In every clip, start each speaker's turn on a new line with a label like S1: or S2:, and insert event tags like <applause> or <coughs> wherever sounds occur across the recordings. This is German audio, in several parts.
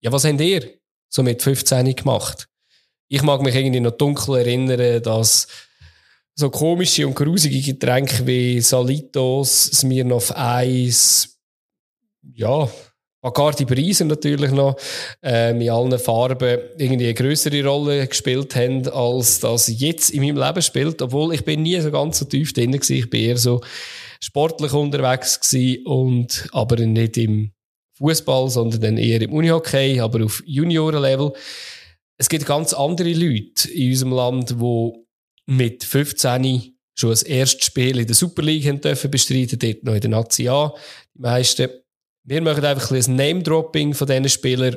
S1: ja, was habt ihr so mit 15 gemacht? Ich mag mich irgendwie noch dunkel erinnern, dass so komische und grusige Getränke wie Salitos, Smirnoff Eis, ja, Bacardi Preise natürlich noch, ähm, in allen Farben irgendwie eine größere Rolle gespielt haben, als das jetzt in meinem Leben spielt. Obwohl ich bin nie so ganz so tief drin war. Ich bin eher so sportlich unterwegs gewesen und aber nicht im Fußball, sondern dann eher im Unihockey, aber auf Juniorenlevel. Es gibt ganz andere Leute in unserem Land, die mit 15 schon das erste Spiel in der Super League haben dürfen bestreiten, dort noch in der Nazi A. Die meisten wir machen einfach ein Name-Dropping von diesen Spielern,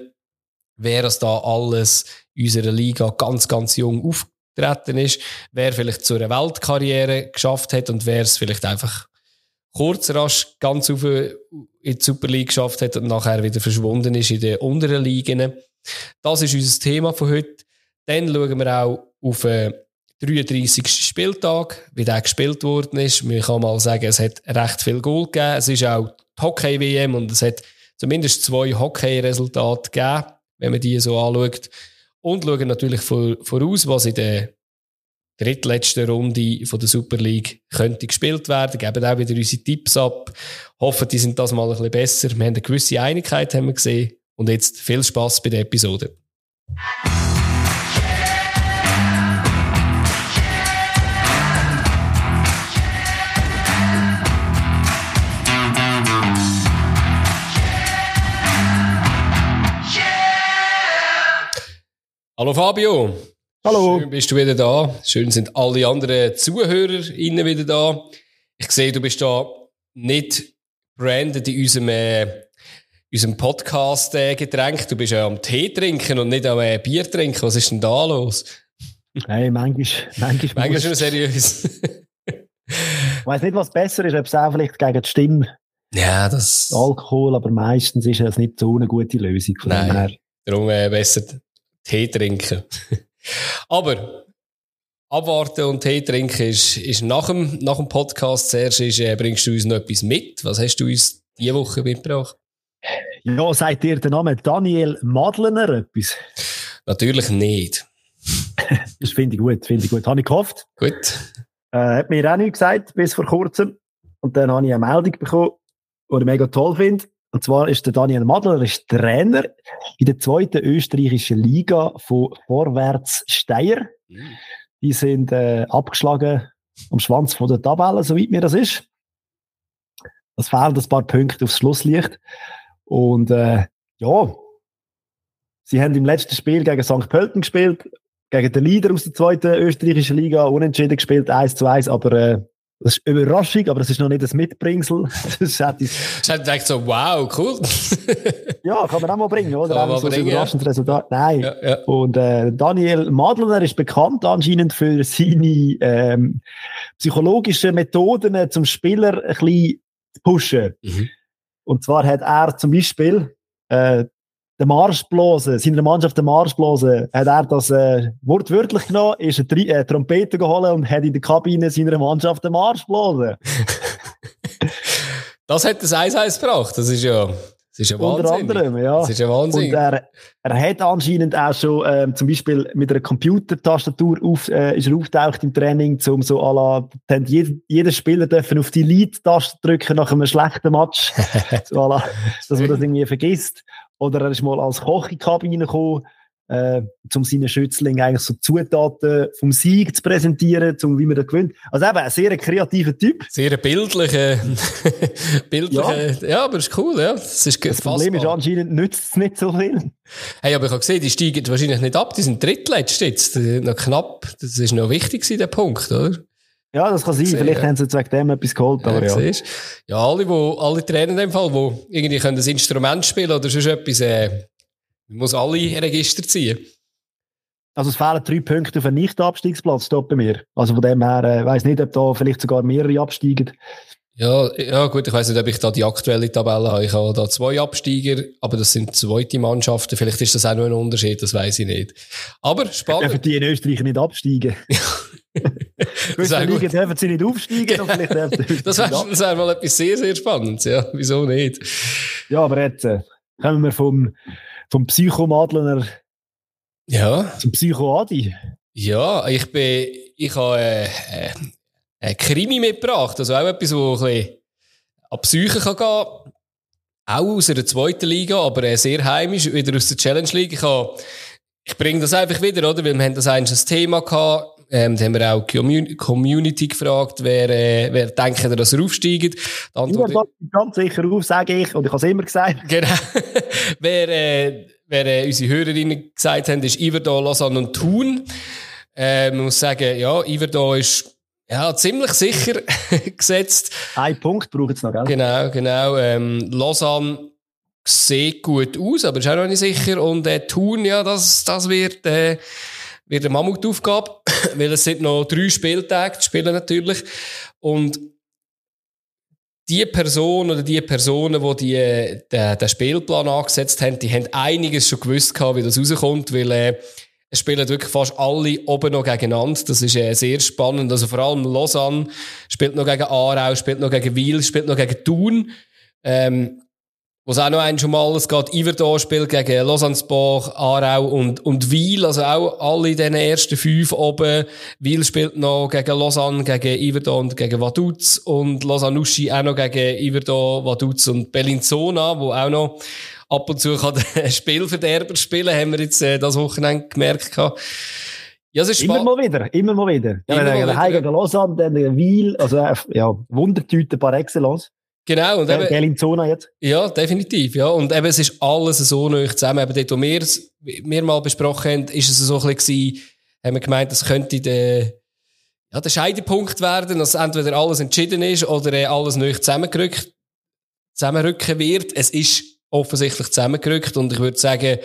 S1: wer das da alles in unserer Liga ganz, ganz jung aufgetreten ist, wer vielleicht zu einer Weltkarriere geschafft hat und wer es vielleicht einfach kurz rasch ganz auf in die Super League geschafft hat und nachher wieder verschwunden ist in den unteren Ligen. Das ist unser Thema von heute. Dann schauen wir auch auf den 33. Spieltag, wie der gespielt worden ist. Man kann mal sagen, es hat recht viel Goal gegeben. Es ist auch Hockey-WM und es hat zumindest zwei Hockey-Resultate gegeben, wenn man die so anschaut. Und schauen natürlich voraus, was in der drittletzten Runde von der Super League könnte gespielt werden. Geben auch wieder unsere Tipps ab. Hoffen, die sind das mal ein bisschen besser. Wir haben eine gewisse Einigkeit haben wir gesehen. Und jetzt viel Spaß bei der Episode. Hallo Fabio.
S2: Hallo.
S1: Schön bist du wieder da. Schön sind alle anderen ZuhörerInnen wieder da. Ich sehe, du bist da nicht branded in unserem, äh, unserem Podcast äh. Du bist ja am Tee trinken und nicht am äh, Bier trinken. Was ist denn da los?
S2: Hey, manchmal, manchmal.
S1: manchmal schon seriös.
S2: ich weiss nicht, was besser ist, ob es auch vielleicht gegen die Stimme.
S1: Ja, das.
S2: Alkohol, aber meistens ist es nicht so eine gute Lösung.
S1: Von Nein. Darum äh, besser Tee trinken. Aber abwarten und Tee trinken ist, ist nach, dem, nach dem Podcast. Zuerst ist, äh, bringst du uns noch etwas mit. Was hast du uns diese Woche mitgebracht?
S2: Ja, sagt dir der Name Daniel Madlener etwas?
S1: Natürlich nicht. <laughs>
S2: das finde ich gut, finde ich gut. Habe ich gehofft.
S1: Gut.
S2: Äh, hat mir auch nicht gesagt, bis vor kurzem. Und dann habe ich eine Meldung bekommen, die ich mega toll finde. Und zwar ist der Daniel Madler ist Trainer in der zweiten österreichischen Liga von Vorwärts Steyr. Die sind äh, abgeschlagen am Schwanz von der Tabelle, soweit mir das ist. Es fehlen ein paar Punkte aufs Schlusslicht. Und äh, ja, sie haben im letzten Spiel gegen St. Pölten gespielt, gegen den Leader aus der zweiten österreichischen Liga, unentschieden gespielt, 1 zu 1, aber äh, das ist Überraschung, aber das ist noch nicht das Mitbringsel. <laughs>
S1: Das hat ich gedacht so, wow, cool. <laughs>
S2: ja, kann man auch mal bringen, oder? Kann man so bringen, überraschendes ja. Resultat. Nein.
S1: Ja, ja.
S2: Und äh, Daniel Madlener ist bekannt anscheinend für seine ähm, psychologischen Methoden, zum Spieler ein bisschen zu pushen. Mhm. Und zwar hat er zum Beispiel äh, den Marsch blasen, seiner Mannschaft den Marsch blasen, hat er das äh, wortwörtlich genommen, ist eine äh, Trompete geholt und hat in der Kabine seiner Mannschaft den Marsch blasen. <laughs>
S1: das hat das 1-1 gebracht, das ist ja... Das ist ja Wahnsinn.
S2: Unter anderem, ja.
S1: Das ist ja Wahnsinn.
S2: Und er, er hat anscheinend auch schon ähm, zum Beispiel mit einer Computertastatur auf, äh, ist er auftaucht im Training, um so à la, jeder, jeder Spieler dürfen auf die Lead-Taste drücken nach einem schlechten Match. <laughs> so à la, dass man das irgendwie vergisst. Oder er ist mal als Koch in die Kabine gekommen, äh, um seinen Schützling eigentlich so Zutaten vom Sieg zu präsentieren, um wie man das gewinnt. Also eben, ein sehr kreativer Typ.
S1: Sehr bildlicher, <laughs> bildlicher, ja. ja. aber ist cool, ja.
S2: Das, ist das Problem ist anscheinend nützt es nicht so viel.
S1: Hey, aber ich habe gesehen, die steigen wahrscheinlich nicht ab, die sind drittletzt jetzt, noch knapp. Das ist noch wichtig der Punkt, oder?
S2: Ja, das kann sein. Sehr, Vielleicht ja. haben sie jetzt wegen dem etwas geholt. Aber ja,
S1: ja. ja alle, wo, alle Trainer in dem Fall, die irgendwie können ein Instrument spielen oder sonst etwas, äh, man muss alle Register ziehen.
S2: Also es fehlen drei Punkte auf einen Nicht-Abstiegsplatz, dort bei mir. Also von dem her, äh, weiss nicht, ob da vielleicht sogar mehrere absteigen.
S1: Ja, ja gut, ich weiß nicht, ob ich da die aktuelle Tabelle habe. Ich habe da zwei Absteiger, aber das sind zweite Mannschaften. Vielleicht ist das auch noch ein Unterschied, das weiß ich nicht. Aber spannend.
S2: Dürfen die in Österreich nicht absteigen? <laughs> <laughs> Gewisse Ligen dürfen sie nicht <laughs> aufsteigen.
S1: das wäre wär mal etwas sehr, sehr Spannendes. Ja, wieso nicht?
S2: Ja, aber jetzt äh, kommen wir vom vom Psychomadlener
S1: ja.
S2: zum Psycho-Adi.
S1: Ja, ich bin, ich habe äh, äh, ein Krimi mitgebracht, also auch etwas, wo ein bisschen an Psyche kann gehen auch aus einer zweiten Liga, aber äh, sehr heimisch, wieder aus der Challenge League. Ich, habe, ich bringe das einfach wieder, oder? Weil wir haben das eigentlich ein Thema gehabt. Ähm, da haben wir auch die Community gefragt, wer, äh, wer denkt, dass er aufsteigt.
S2: Die Antwort ja, ganz sicher auf, sage ich, und ich habe es immer gesagt. <laughs>
S1: Genau. wer, äh, wer äh, unsere Hörerinnen gesagt haben, ist Iverdor, Lausanne und Thun. Äh, man muss sagen, ja, Iverdor ist ja, ziemlich sicher <laughs> gesetzt.
S2: Ein Punkt braucht es noch, gell?
S1: Genau, genau. Ähm, Lausanne sieht gut aus, aber ist auch noch nicht sicher. Und äh, Thun, ja, das, das wird, äh, wird eine Mammutaufgabe, <coughs> weil es sind noch drei Spieltage zu spielen natürlich. Und die Person oder die Personen, die, die äh, den, den Spielplan angesetzt haben, die haben einiges schon gewusst, wie das rauskommt, weil äh, es spielen wirklich fast alle oben noch gegeneinander. Das ist äh, sehr spannend. Also vor allem Lausanne spielt noch gegen Aarau, spielt noch gegen Wiel, spielt noch gegen Thun. Ähm, was auch noch ein schon mal es geht, Iverdor spielt gegen Lausanne-Sport, Aarau und, und Wiel, also auch alle in den ersten fünf oben. Wiel spielt noch gegen Lausanne, gegen Iverdor und gegen Vaduz und Lausanne-Uschi auch noch gegen Iverdor, Vaduz und Bellinzona, wo auch noch ab und zu kann <laughs> der Spielverderber spielen, haben wir jetzt äh, das Wochenende gemerkt.
S2: Ja, es ist immer mal wieder, immer mal wieder. Immer ja, wenn gegen Lausanne, dann Wiel, also äh, ja, Wundertüte par excellence.
S1: Genau. Und eben,
S2: Bellinzona jetzt.
S1: Ja, definitiv, ja. Und eben, es ist alles so neu zusammen. Eben dort, wo wir es, wir mal besprochen haben, ist es so ein bisschen, haben wir gemeint, das könnte der, ja, der Scheidepunkt werden, dass entweder alles entschieden ist oder äh, alles neu zusammengerückt, zusammenrücken wird. Es ist offensichtlich zusammengerückt. Und ich würde sagen,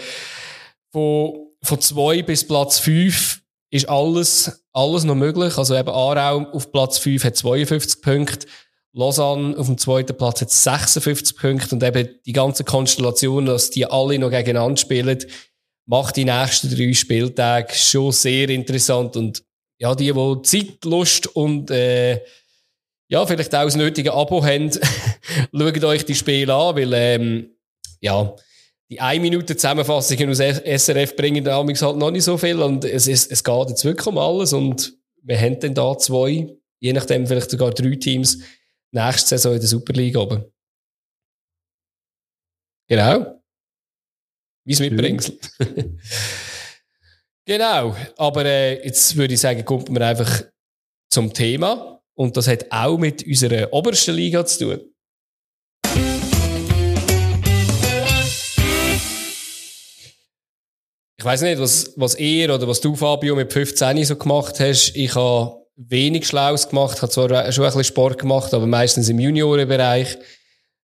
S1: von, von zwei bis Platz fünf ist alles, alles noch möglich. Also eben Aarau auf Platz fünf hat 52 Punkte. Lausanne auf dem zweiten Platz hat 56 Punkte und eben die ganze Konstellation, dass die alle noch gegeneinander spielen, macht die nächsten drei Spieltage schon sehr interessant und ja, die, die Zeit, Lust und äh, ja, vielleicht auch das nötige Abo haben, <laughs> schaut euch die Spiele an, weil ähm, ja, die 1 Minute Zusammenfassungen aus SRF bringen damals halt noch nicht so viel und es, ist, es geht jetzt wirklich um alles und wir haben dann da zwei, je nachdem vielleicht sogar drei Teams nächste Saison in der Superliga oben. Genau. Wie es mitbringst. <laughs> genau. Aber äh, jetzt würde ich sagen, kommt man einfach zum Thema. Und das hat auch mit unserer obersten Liga zu tun. Ich weiß nicht, was, was ihr oder was du, Fabio, mit 15 so gemacht hast. Ich habe wenig Schlaues gemacht, habe zwar schon ein bisschen Sport gemacht, aber meistens im Juniorenbereich.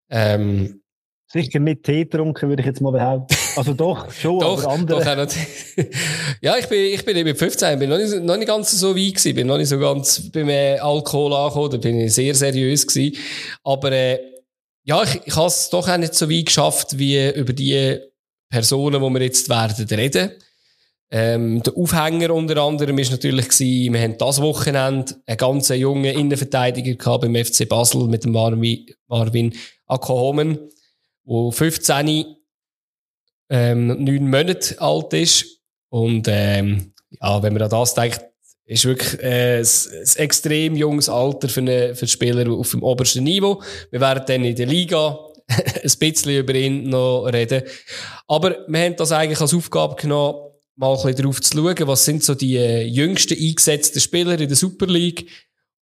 S1: Ähm,
S2: Sicher nicht Tee getrunken, würde ich jetzt mal behaupten. Also doch, <laughs> schon, doch, aber andere. Doch, <laughs>
S1: ja, ich bin, ich bin mit 15, bin noch nicht, noch nicht ganz so weit gewesen, bin noch nicht so ganz beim äh, Alkohol angekommen, da bin ich sehr seriös gewesen. Aber, äh, ja, ich, ich habe es doch auch nicht so weit geschafft, wie über die Personen, die wir jetzt werden reden. Ähm, der Aufhänger unter anderem ist natürlich gewesen, wir haben das Wochenende einen ganz jungen Innenverteidiger gehabt beim FC Basel mit dem Marvin, Marvin Akohomen, der 15, ähm, 9 Monate alt ist. Und, ähm, ja, wenn man an das denkt, ist wirklich äh, ein, ein extrem junges Alter für, eine, für Spieler auf dem obersten Niveau. Wir werden dann in der Liga <laughs> ein bisschen über ihn noch reden. Aber wir haben das eigentlich als Aufgabe genommen, mal ein bisschen darauf zu schauen, was sind so die äh, jüngsten eingesetzten Spieler in der Super League.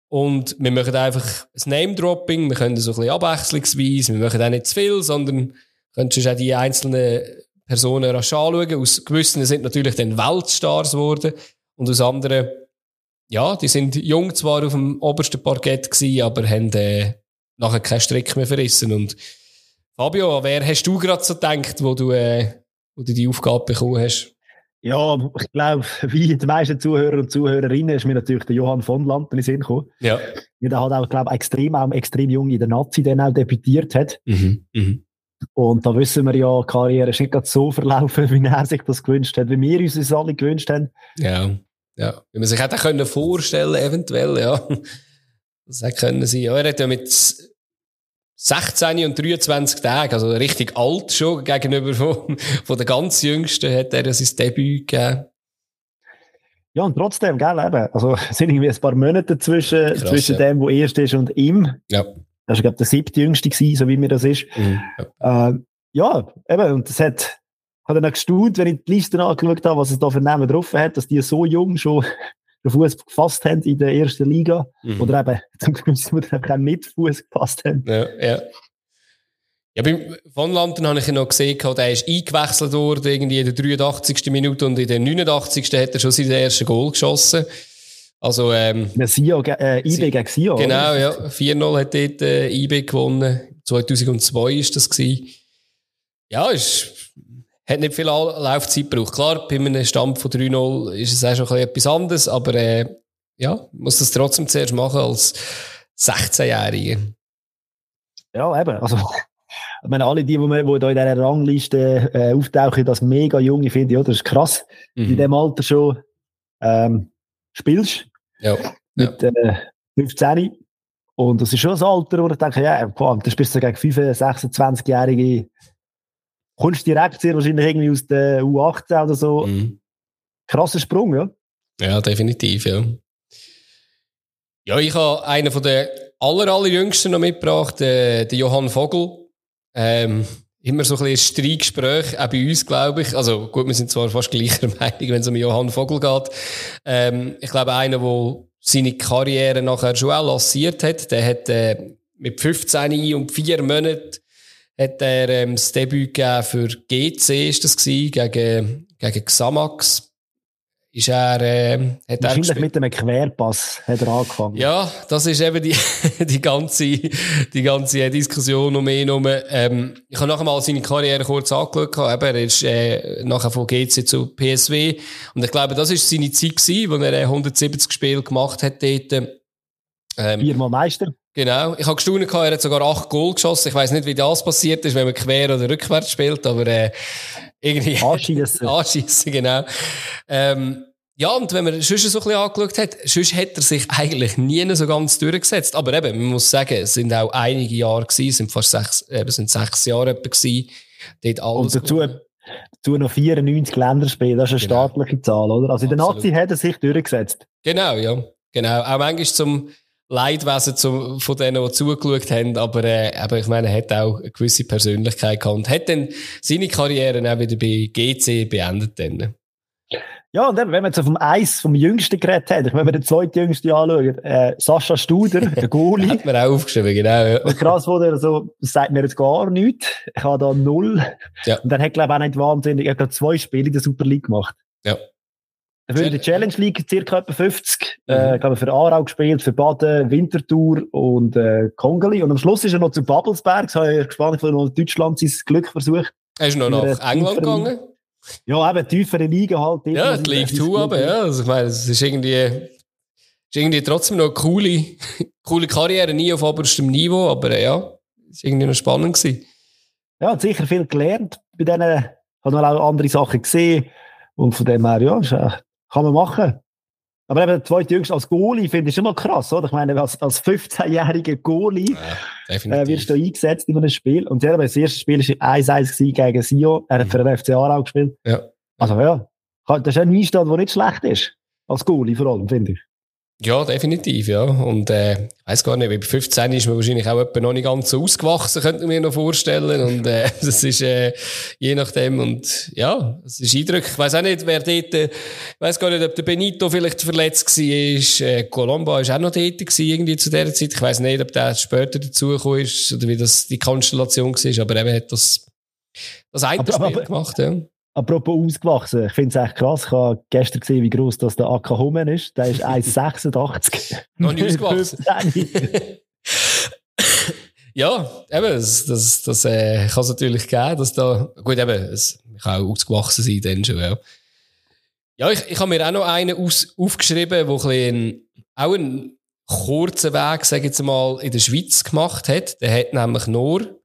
S1: Und wir machen einfach ein Name-Dropping, wir können so ein bisschen abwechslungsweise, wir machen auch nicht zu viel, sondern können auch die einzelnen Personen rasch anschauen. Aus gewissen sind natürlich dann Weltstars geworden und aus anderen, ja, die sind jung zwar auf dem obersten Parkett gewesen, aber haben äh, nachher keinen Strick mehr verrissen. Und Fabio, wer hast du gerade so gedacht, wo du, äh, wo du die Aufgabe bekommen hast?
S2: Ja, ich glaube, <laughs> wie die meisten Zuhörer und Zuhörerinnen ist mir natürlich der Johann von Land in den Sinn gekommen.
S1: Ja.
S2: Der hat auch, glaube ich, extrem, auch extrem jung in der Nazi dann auch debütiert hat. Mhm. Mhm. Und da wissen wir ja, die Karriere ist nicht so verlaufen, <laughs> wie er sich das gewünscht hat, wie wir uns das alle gewünscht haben.
S1: Ja, ja. Wie man sich hätte können vorstellen, eventuell, ja. <laughs> Das hätte können sein. Ja, er hat ja mit 16 und 23 Tage, also richtig alt schon gegenüber von, von den ganz Jüngsten, hat er sein Debüt gegeben.
S2: Ja, und trotzdem, gell, eben, also, <laughs> es sind irgendwie ein paar Monate zwischen, Krass, zwischen ja. dem, wo erst ist und ihm.
S1: Ja.
S2: Das war, glaube ich, der siebte Jüngste gewesen, so wie mir das ist. Mhm. Ja. Äh, ja, eben, und das hat, hat dann auch gestaunt, wenn ich die Liste angeschaut habe, was es da für Namen drauf hat, dass die so jung schon den Fuß gefasst haben in der ersten Liga. Mhm. Oder eben <laughs> zum Glück auch mit Fuß gefasst haben.
S1: Ja, ja. Ja, beim Von Landen habe ich ihn noch gesehen, der ist eingewechselt worden, irgendwie in der 83. Minute und in der 89. hat er schon sein erstes Goal geschossen. Also, ähm.
S2: Sio, äh, IB gegen Sio.
S1: Genau, oder? ja. 4-0 hat dort, äh, IB gewonnen. 2002 ist das gewesen. Ja, ist, hat nicht viel Laufzeit gebraucht. Klar, bei einem Stand von 3-0 ist es auch schon etwas anderes, aber, äh, ja, muss das trotzdem zuerst machen als 16-Jähriger.
S2: Ja, eben. Also, ich meine, alle die, die, die da in dieser Rangliste äh, auftauchen, das mega junge finde ich, ja, das ist krass. Mhm. In dem Alter schon ähm, spielst.
S1: Ja.
S2: Mit äh, 15. Und das ist schon das Alter, wo ich denke, ja, boah, das bist du gegen 25, 26-Jährige. Kommst direkt sehr wahrscheinlich irgendwie aus der U18 oder so. Mhm. Krasser Sprung, ja.
S1: Ja, definitiv, ja. Ja, ich habe einen von den aller, allerjüngsten noch mitgebracht, äh, den Johann Vogel. Ähm, immer so ein bisschen ein Streitgespräch, auch bei uns, glaube ich. Also gut, wir sind zwar fast gleicher <laughs> Meinung, wenn es um Johann Vogel geht. Ähm, ich glaube, einer, der seine Karriere nachher schon auch lanciert hat, der hat äh, mit 15 und 4 Monaten hat er ähm, das Debüt gegeben für GC, ist das gewesen, gegen, gegen Xamax ist er, äh,
S2: hat Wahrscheinlich er mit einem Querpass hat er angefangen.
S1: Ja, das ist eben die, <laughs> die ganze, die ganze Diskussion um ihn herum. Ähm, ich habe nachher mal seine Karriere kurz angeschaut. Eben, er ist, äh, nachher von GC zu PSW. Und ich glaube, das ist seine Zeit gewesen, wo er 170 äh, Spiele gemacht hat dort.
S2: Ähm, Viermal Meister.
S1: Genau. Ich habe gestaunt, er hat sogar acht Goal geschossen. Ich weiß nicht, wie das passiert ist, wenn man quer oder rückwärts spielt, aber, äh, irgendwie. <laughs>
S2: Anschiessen.
S1: Anschiessen, genau. Ähm, ja, und wenn man sonst so ein bisschen angeschaut hat, sonst hat er sich eigentlich nie so ganz durchgesetzt. Aber eben, man muss sagen, es sind auch einige Jahre gewesen, es sind fast sechs, eben, sind sechs Jahre etwa gewesen. Dort
S2: alles und dazu, dazu noch 94 Länderspiele, das ist eine genau. staatliche Zahl, oder? Also in der Nazi hat er sich durchgesetzt.
S1: Genau, ja. Genau. Auch manchmal zum, Leidwesen zum, von denen, die zugeschaut haben, aber, äh, aber ich meine, er hat auch eine gewisse Persönlichkeit gehabt und hat dann seine Karriere auch wieder bei GC beendet. Dann.
S2: Ja, und wenn wir jetzt auf dem Eis vom Jüngsten geredet haben, wenn wir den zweiten Jüngsten anschauen, äh, Sascha Studer, der Goalie. <laughs>
S1: hat mir auch aufgeschrieben, genau. Ja.
S2: Und krass, wo der so, das sagt mir jetzt gar nichts. Ich habe da null.
S1: Ja.
S2: Und dann hat, glaube ich, auch nicht wahnsinnig, er hat zwei Spiele in der Super League gemacht.
S1: Ja.
S2: Für die Challenge League circa etwa 50. Mhm. Äh, haben für Aarau gespielt, für Baden, Winterthur und äh, Kongeli. Und am Schluss ist er noch zu Babelsberg. Ich habe gespannt, von noch Deutschland sein Glück versucht.
S1: Er ist noch nach England gegangen?
S2: Ja, eben tiefere Liga halt.
S1: Ja, die League 2 aber, ja. Also, ich meine, es ist irgendwie, ist irgendwie trotzdem noch eine coole, <laughs> coole Karriere, nie auf oberstem Niveau, aber äh, ja, es war irgendwie noch spannend gewesen.
S2: Ja, hat sicher viel gelernt bei denen, hat noch auch andere Sachen gesehen und von dem her, ja, ist, äh, kann man machen. Aber eben der zweite Jüngste als Goalie finde ich schon mal krass, oder? Ich meine, als, als 15-jähriger Goalie ja, äh, wirst du eingesetzt in einem Spiel. Und ja, das erste Spiel war 1-1 gegen Sio. Er hat mhm. für den FC Aarau gespielt.
S1: Ja.
S2: Also ja, das ist ein Einstand, der nicht schlecht ist. Als Goalie vor allem, finde ich.
S1: Ja, definitiv, ja. Und äh, ich weiß gar nicht, bei 15 ist man wahrscheinlich auch etwa noch nicht ganz so ausgewachsen, könnte man mir noch vorstellen. Und äh, <laughs> das ist äh, je nachdem. Und ja, es ist eindrücklich. Ich weiß auch nicht, wer dort, äh, ich weiß gar nicht, ob der Benito vielleicht verletzt war. Äh, Colomba ist auch noch dort gewesen, irgendwie zu dieser Zeit. Ich weiß nicht, ob der später dazugekommen ist oder wie das die Konstellation war. Aber er hat das, das eine Spiel gemacht, ja.
S2: Apropos ausgewachsen, ich finde es echt krass. Ich habe gestern gesehen, wie groß das der AK Hummen ist. Der ist 1,86.
S1: Noch nicht ausgewachsen. <laughs> <laughs> ja, eben, das, das, das äh, kann es natürlich geben, dass da, gut, eben, es kann auch ausgewachsen sein, dann schon, ja. Ja, ich, ich habe mir auch noch einen aus, aufgeschrieben, der ein auch einen kurzen Weg, sage ich jetzt mal, in der Schweiz gemacht hat. Der hat nämlich nur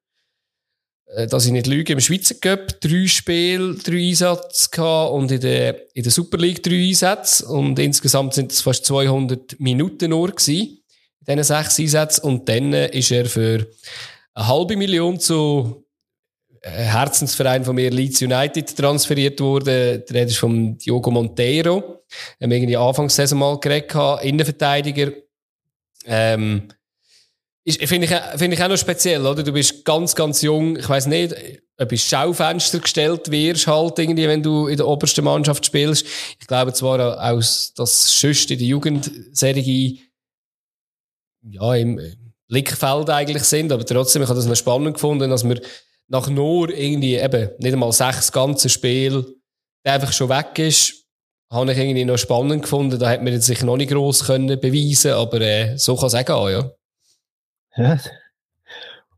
S1: dass ich nicht lüge, im Schweizer Cup drei Spiele, drei Einsätze gehabt und in der, in der Super League drei Einsätze. Und insgesamt sind es fast 200 Minuten nur gewesen, in diesen sechs Einsätzen. Und dann ist er für eine halbe Million zu äh, Herzensverein von mir, Leeds United, transferiert wurde. Der ist vom Diogo Monteiro. Haben wir irgendwie Anfangssaison mal geredet, Innenverteidiger. Ähm, Finde ich, find ich auch noch speziell, oder? Du bist ganz, ganz jung. Ich weiß nicht, ob ins Schaufenster gestellt wirst, halt irgendwie, wenn du in der obersten Mannschaft spielst. Ich glaube zwar auch, dass sonst in der Jugendserie ja, im Blickfeld eigentlich sind, aber trotzdem, ich habe das noch spannend gefunden, dass wir nach nur irgendwie eben nicht einmal sechs ganze Spiel einfach schon weg ist, habe ich irgendwie noch spannend gefunden. Da hat man sich noch nicht gross können beweisen, aber äh, so kann es auch gehen, ja.
S2: Ja.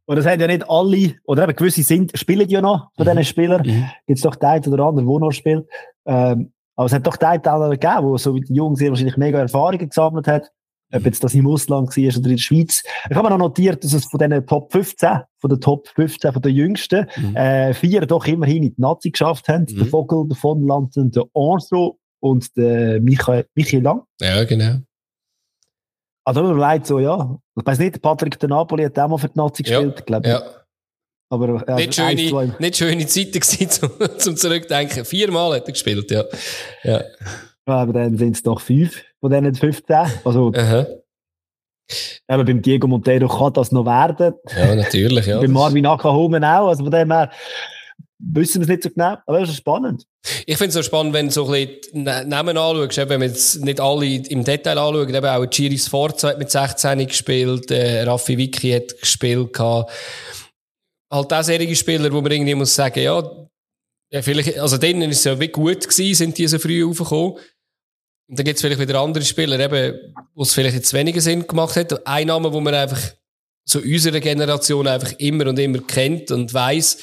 S2: Und das haben ja nicht alle, oder eben gewisse sind, spielen ja noch von mhm. diesen Spielern. Mhm. Gibt es doch den einen oder anderen, der noch spielt. Ähm, aber es hat doch den einen gegeben, der so wie die Jungs wahrscheinlich mega Erfahrungen gesammelt hat. Ob jetzt das im Ausland war oder in der Schweiz. Ich habe noch notiert, dass es von diesen Top 15, von den Top 15, von den Jüngsten, mhm. äh, vier doch immerhin in die Nazi geschafft haben. Mhm. Der Vogel, der von Landen, der Anso und der Michael, Michael Lang.
S1: Ja, genau.
S2: Also, man leid so, ja. Ich weiß nicht, Patrick de Napoli hat auch mal für die Nazi gespielt, ja, glaube ich. Ja.
S1: Aber, äh, nicht, schöne, eins, nicht schöne Zeiten <laughs> gewesen, zum, zum Zurückdenken. Viermal hat er gespielt, ja. ja.
S2: Aber dann sind es doch fünf von diesen 15. Also, Aha. Aber beim Diego Monteiro kann das noch werden.
S1: Ja, natürlich, ja.
S2: beim Marvin Akahomen auch. Also von dem her, wissen wir es nicht so genau, aber es ist spannend.
S1: Ich finde es so spannend, wenn du so ein bisschen Namen anschaust, wenn wir jetzt nicht alle im Detail anschauen, eben auch Giri Sforza hat mit 16 gespielt, äh, Raffi Vicky hat gespielt, gehabt. halt auch solche Spieler, wo man irgendwie muss sagen, ja, ja vielleicht, also denen ist es ja wie gut gewesen, sind die so früh aufgekommen. Und dann gibt es vielleicht wieder andere Spieler, eben, wo es vielleicht jetzt weniger Sinn gemacht hat. Ein Name, wo man einfach so unserer Generation einfach immer und immer kennt und weiß,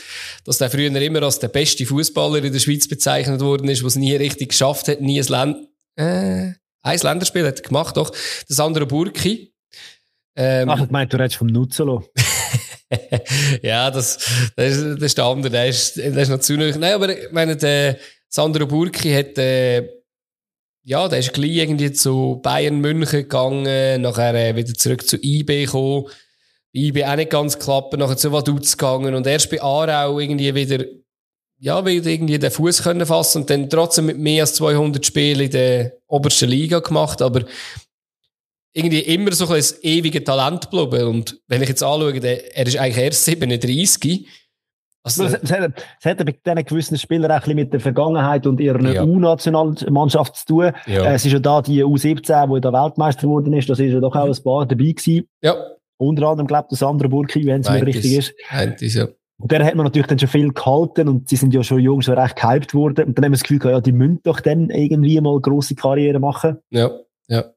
S1: dass der früher immer als der beste Fußballer in der Schweiz bezeichnet worden ist, was nie richtig geschafft hat, nie ein Land, äh, ein Länderspiel hat er gemacht, doch. Das andere Burki.
S2: Ähm, Ach, ich meine, du redest vom Nutzelo. <laughs>
S1: ja, das, das, ist, das ist der andere, der ist, der ist noch zu neu. Nein, aber ich meine, der Sandro Burki hat, äh, ja, der ist gleich irgendwie zu Bayern München gegangen, nachher äh, wieder zurück zu IB gekommen ich bin auch nicht ganz klappen, nachher zu Vaduz gegangen und erst bei Aarau irgendwie wieder, ja, wieder irgendwie den Fuß können fassen und dann trotzdem mit mehr als 200 Spielen in der obersten Liga gemacht, aber irgendwie immer so ein ewiges Talent geblieben. Und wenn ich jetzt anschaue, der, er ist eigentlich erst 37.
S2: Also, es, es, hat, es hat bei diesen gewissen Spielern auch ein bisschen mit der Vergangenheit und ihrer ja. U-Nationalmannschaft zu tun. Ja. Es ist ja da die U17, die da Weltmeister geworden ist, das ist ja doch auch ein paar dabei gewesen.
S1: Ja.
S2: Unter anderem, glaube ich, das andere Burki, wenn es mir richtig ist.
S1: Ja.
S2: Und der hat man natürlich dann schon viel gehalten und sie sind ja schon jung, schon recht gehypt worden. Und dann haben wir das Gefühl, ja, die müssen doch dann irgendwie mal grosse Karriere machen.
S1: Ja, ja.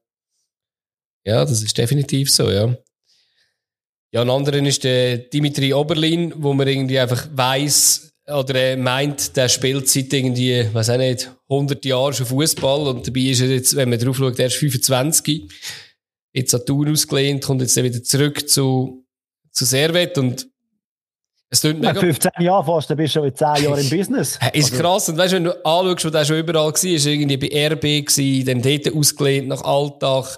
S1: Ja, das ist definitiv so, ja. Ja, ein anderer ist der Dimitri Oberlin, wo man irgendwie einfach weiss, oder er meint, der spielt seit irgendwie, weiß auch nicht, 100 Jahren schon Fußball und dabei ist er jetzt, wenn man drauf schaut, erst 25 jetzt an Tour ausgelehnt, kommt jetzt wieder zurück zu, zu Servet und
S2: es tut mega... 15 Jahre fast, dann bist du schon in 10 Jahren im <laughs> Business.
S1: Ist also. krass. Und weißt du, wenn du anschaust, wo der schon überall war, ist irgendwie bei RB gewesen, dann dort ausgelehnt nach Alltag.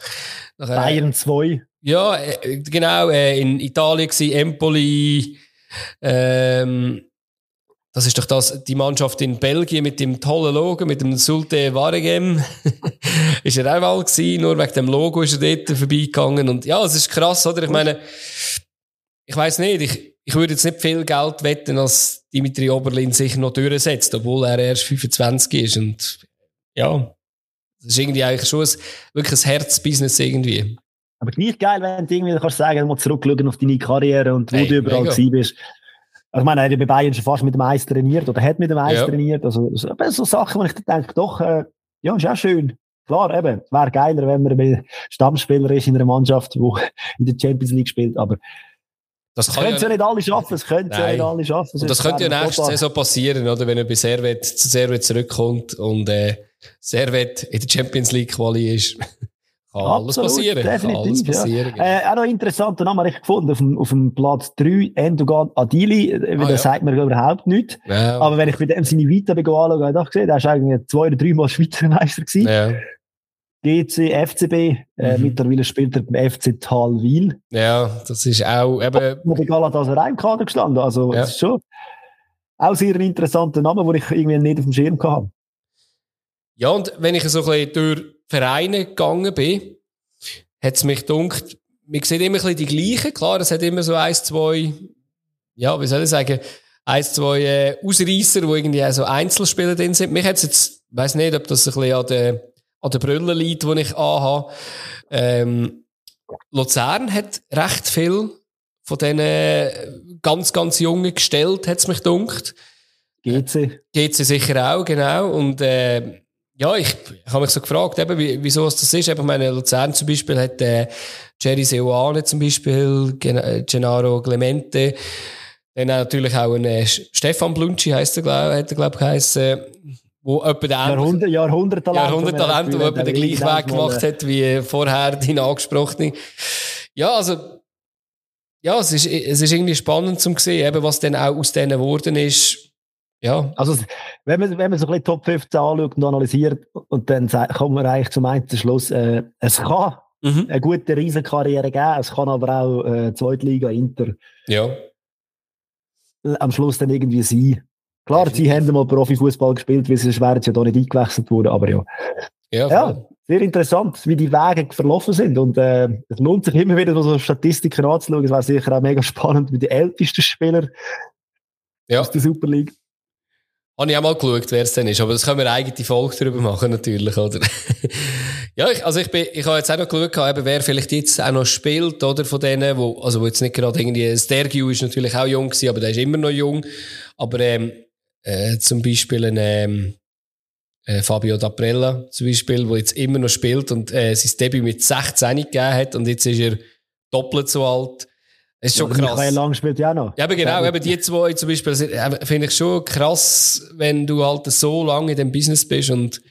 S2: Nach, äh, Bayern 2.
S1: Ja, äh, genau, äh, in Italien gewesen, Empoli, ähm, das ist doch das, die Mannschaft in Belgien mit dem tollen Logo, mit dem Sulte Waregem. <laughs> ist er auch mal gewesen, nur wegen dem Logo ist er dort vorbeigegangen. Und ja, es ist krass, oder? Ich meine, ich weiß nicht, ich, ich würde jetzt nicht viel Geld wetten, als Dimitri Oberlin sich noch durchsetzt, obwohl er erst 25 ist. Und ja, das ist irgendwie eigentlich schon ein, wirklich ein Herzbusiness irgendwie.
S2: Aber gleich geil, wenn du irgendwie kannst sagen, mal zurückschauen auf deine Karriere und wo hey, du überall mega. bist. Also, ich meine, er hat bei Bayern schon fast mit dem Eis trainiert oder hat mit dem Eis ja. trainiert. Also, so, so Sachen, wo ich denke, doch, äh, ja, ist auch schön. Klar, eben, es wäre geiler, wenn man Stammspieler ist in einer Mannschaft, die <laughs> in der Champions League spielt, aber das, das können ja, ja nicht alle schaffen, das können ja nicht alle schaffen.
S1: Und das könnte ja nächste Saison passieren, oder? Wenn er bei Servet zu Servet zurückkommt und äh, Servet in der Champions League Quali ist. <laughs> Kann alles passieren. Definitiv, Kann alles passieren.
S2: Ja. Äh, auch noch interessanter Name habe ich gefunden, auf dem, auf dem Platz 3, Endogan Adili, äh, ah, das ja. sagt mir überhaupt nichts. Ja. Aber wenn ich mit dem seine Vita anschaue, habe ich gesehen, der ist eigentlich zwei oder dreimal Schweizer Meister gewesen. Ja. GC, FCB. Äh,
S1: Mhm.
S2: mittlerweile spielt er beim FC Talwil.
S1: Ja, das ist auch eben,
S2: Noch bei Galatasaray im Kader gestanden. Also,
S1: Ja.
S2: das ist schon auch sehr ein interessanter Name, den ich irgendwie nicht auf dem Schirm hatte.
S1: ja, und wenn ich so ein bisschen durch Vereine gegangen bin, hat es mich gedacht, man sieht immer ein bisschen die gleichen. Klar, es hat immer so eins, zwei, ja, wie soll ich sagen, eins, zwei äh, Ausreißer, wo irgendwie auch so Einzelspieler drin sind. Mich hat jetzt, ich weiss nicht, ob das ein bisschen an der, an der Brille liegt, die ich anhabe. Ähm, Luzern hat recht viel von diesen ganz, ganz Jungen gestellt, hat es mich gedacht.
S2: GC.
S1: Geht sie sicher auch, genau. Und äh, ja, ich, ich habe mich so gefragt, eben, wie, wieso es das ist. Eben, meine, Luzern zum Beispiel hat äh, Jerry Seoane zum Beispiel, Gen äh, Gennaro Clemente, dann natürlich auch ein äh, Stefan Blunci heisst er, glaube hat er, glaube ich, geheissen, wo etwa der
S2: Jahrhundert, Jahrhunderttalent.
S1: Jahrhunderttalent, der etwa den gleichen Weg gemacht hat wie vorher dein angesprochene. Ja, also, ja, es ist, es ist irgendwie spannend zu sehen, eben, was dann auch aus denen geworden ist. Ja,
S2: Also, wenn man, wenn man so ein bisschen Top 15 anschaut und analysiert, und dann kommt man eigentlich zum einen Schluss, äh, es kann
S1: mhm.
S2: eine gute Riesenkarriere geben, es kann aber auch äh, Zweitliga Inter
S1: ja.
S2: am Schluss dann irgendwie sein. Klar, sie haben mal Profifußball gespielt, weil sie wären ja da nicht eingewechselt worden, aber ja.
S1: Ja,
S2: Ja, sehr interessant, wie die Wege verlaufen sind. Und äh, es lohnt sich immer wieder, so Statistiken anzuschauen. Es wäre sicher auch mega spannend mit den ältesten Spielern
S1: ja.
S2: aus der Super League.
S1: Habe ich auch mal geschaut, wer es denn ist. Aber das können wir eine eigene Folge darüber machen, natürlich, oder? <laughs> ja, ich, also ich bin, ich habe jetzt auch noch geschaut, eben, wer vielleicht jetzt auch noch spielt, oder? Von denen, wo, also wo jetzt nicht gerade irgendwie, Stergiu ist natürlich auch jung gewesen, aber der ist immer noch jung. Aber, ähm, äh, zum Beispiel ein, ähm, äh, Fabio D'Aprella, zum Beispiel, der jetzt immer noch spielt und, äh, sein Debüt mit 16 gegeben hat und jetzt ist er doppelt so alt. Das ist schon
S2: Ja,
S1: krass.
S2: Michael Lang spielt ja auch noch.
S1: Ja, aber genau, eben die zwei zum Beispiel, eben, finde ich schon krass, wenn du halt so lange in dem Business bist und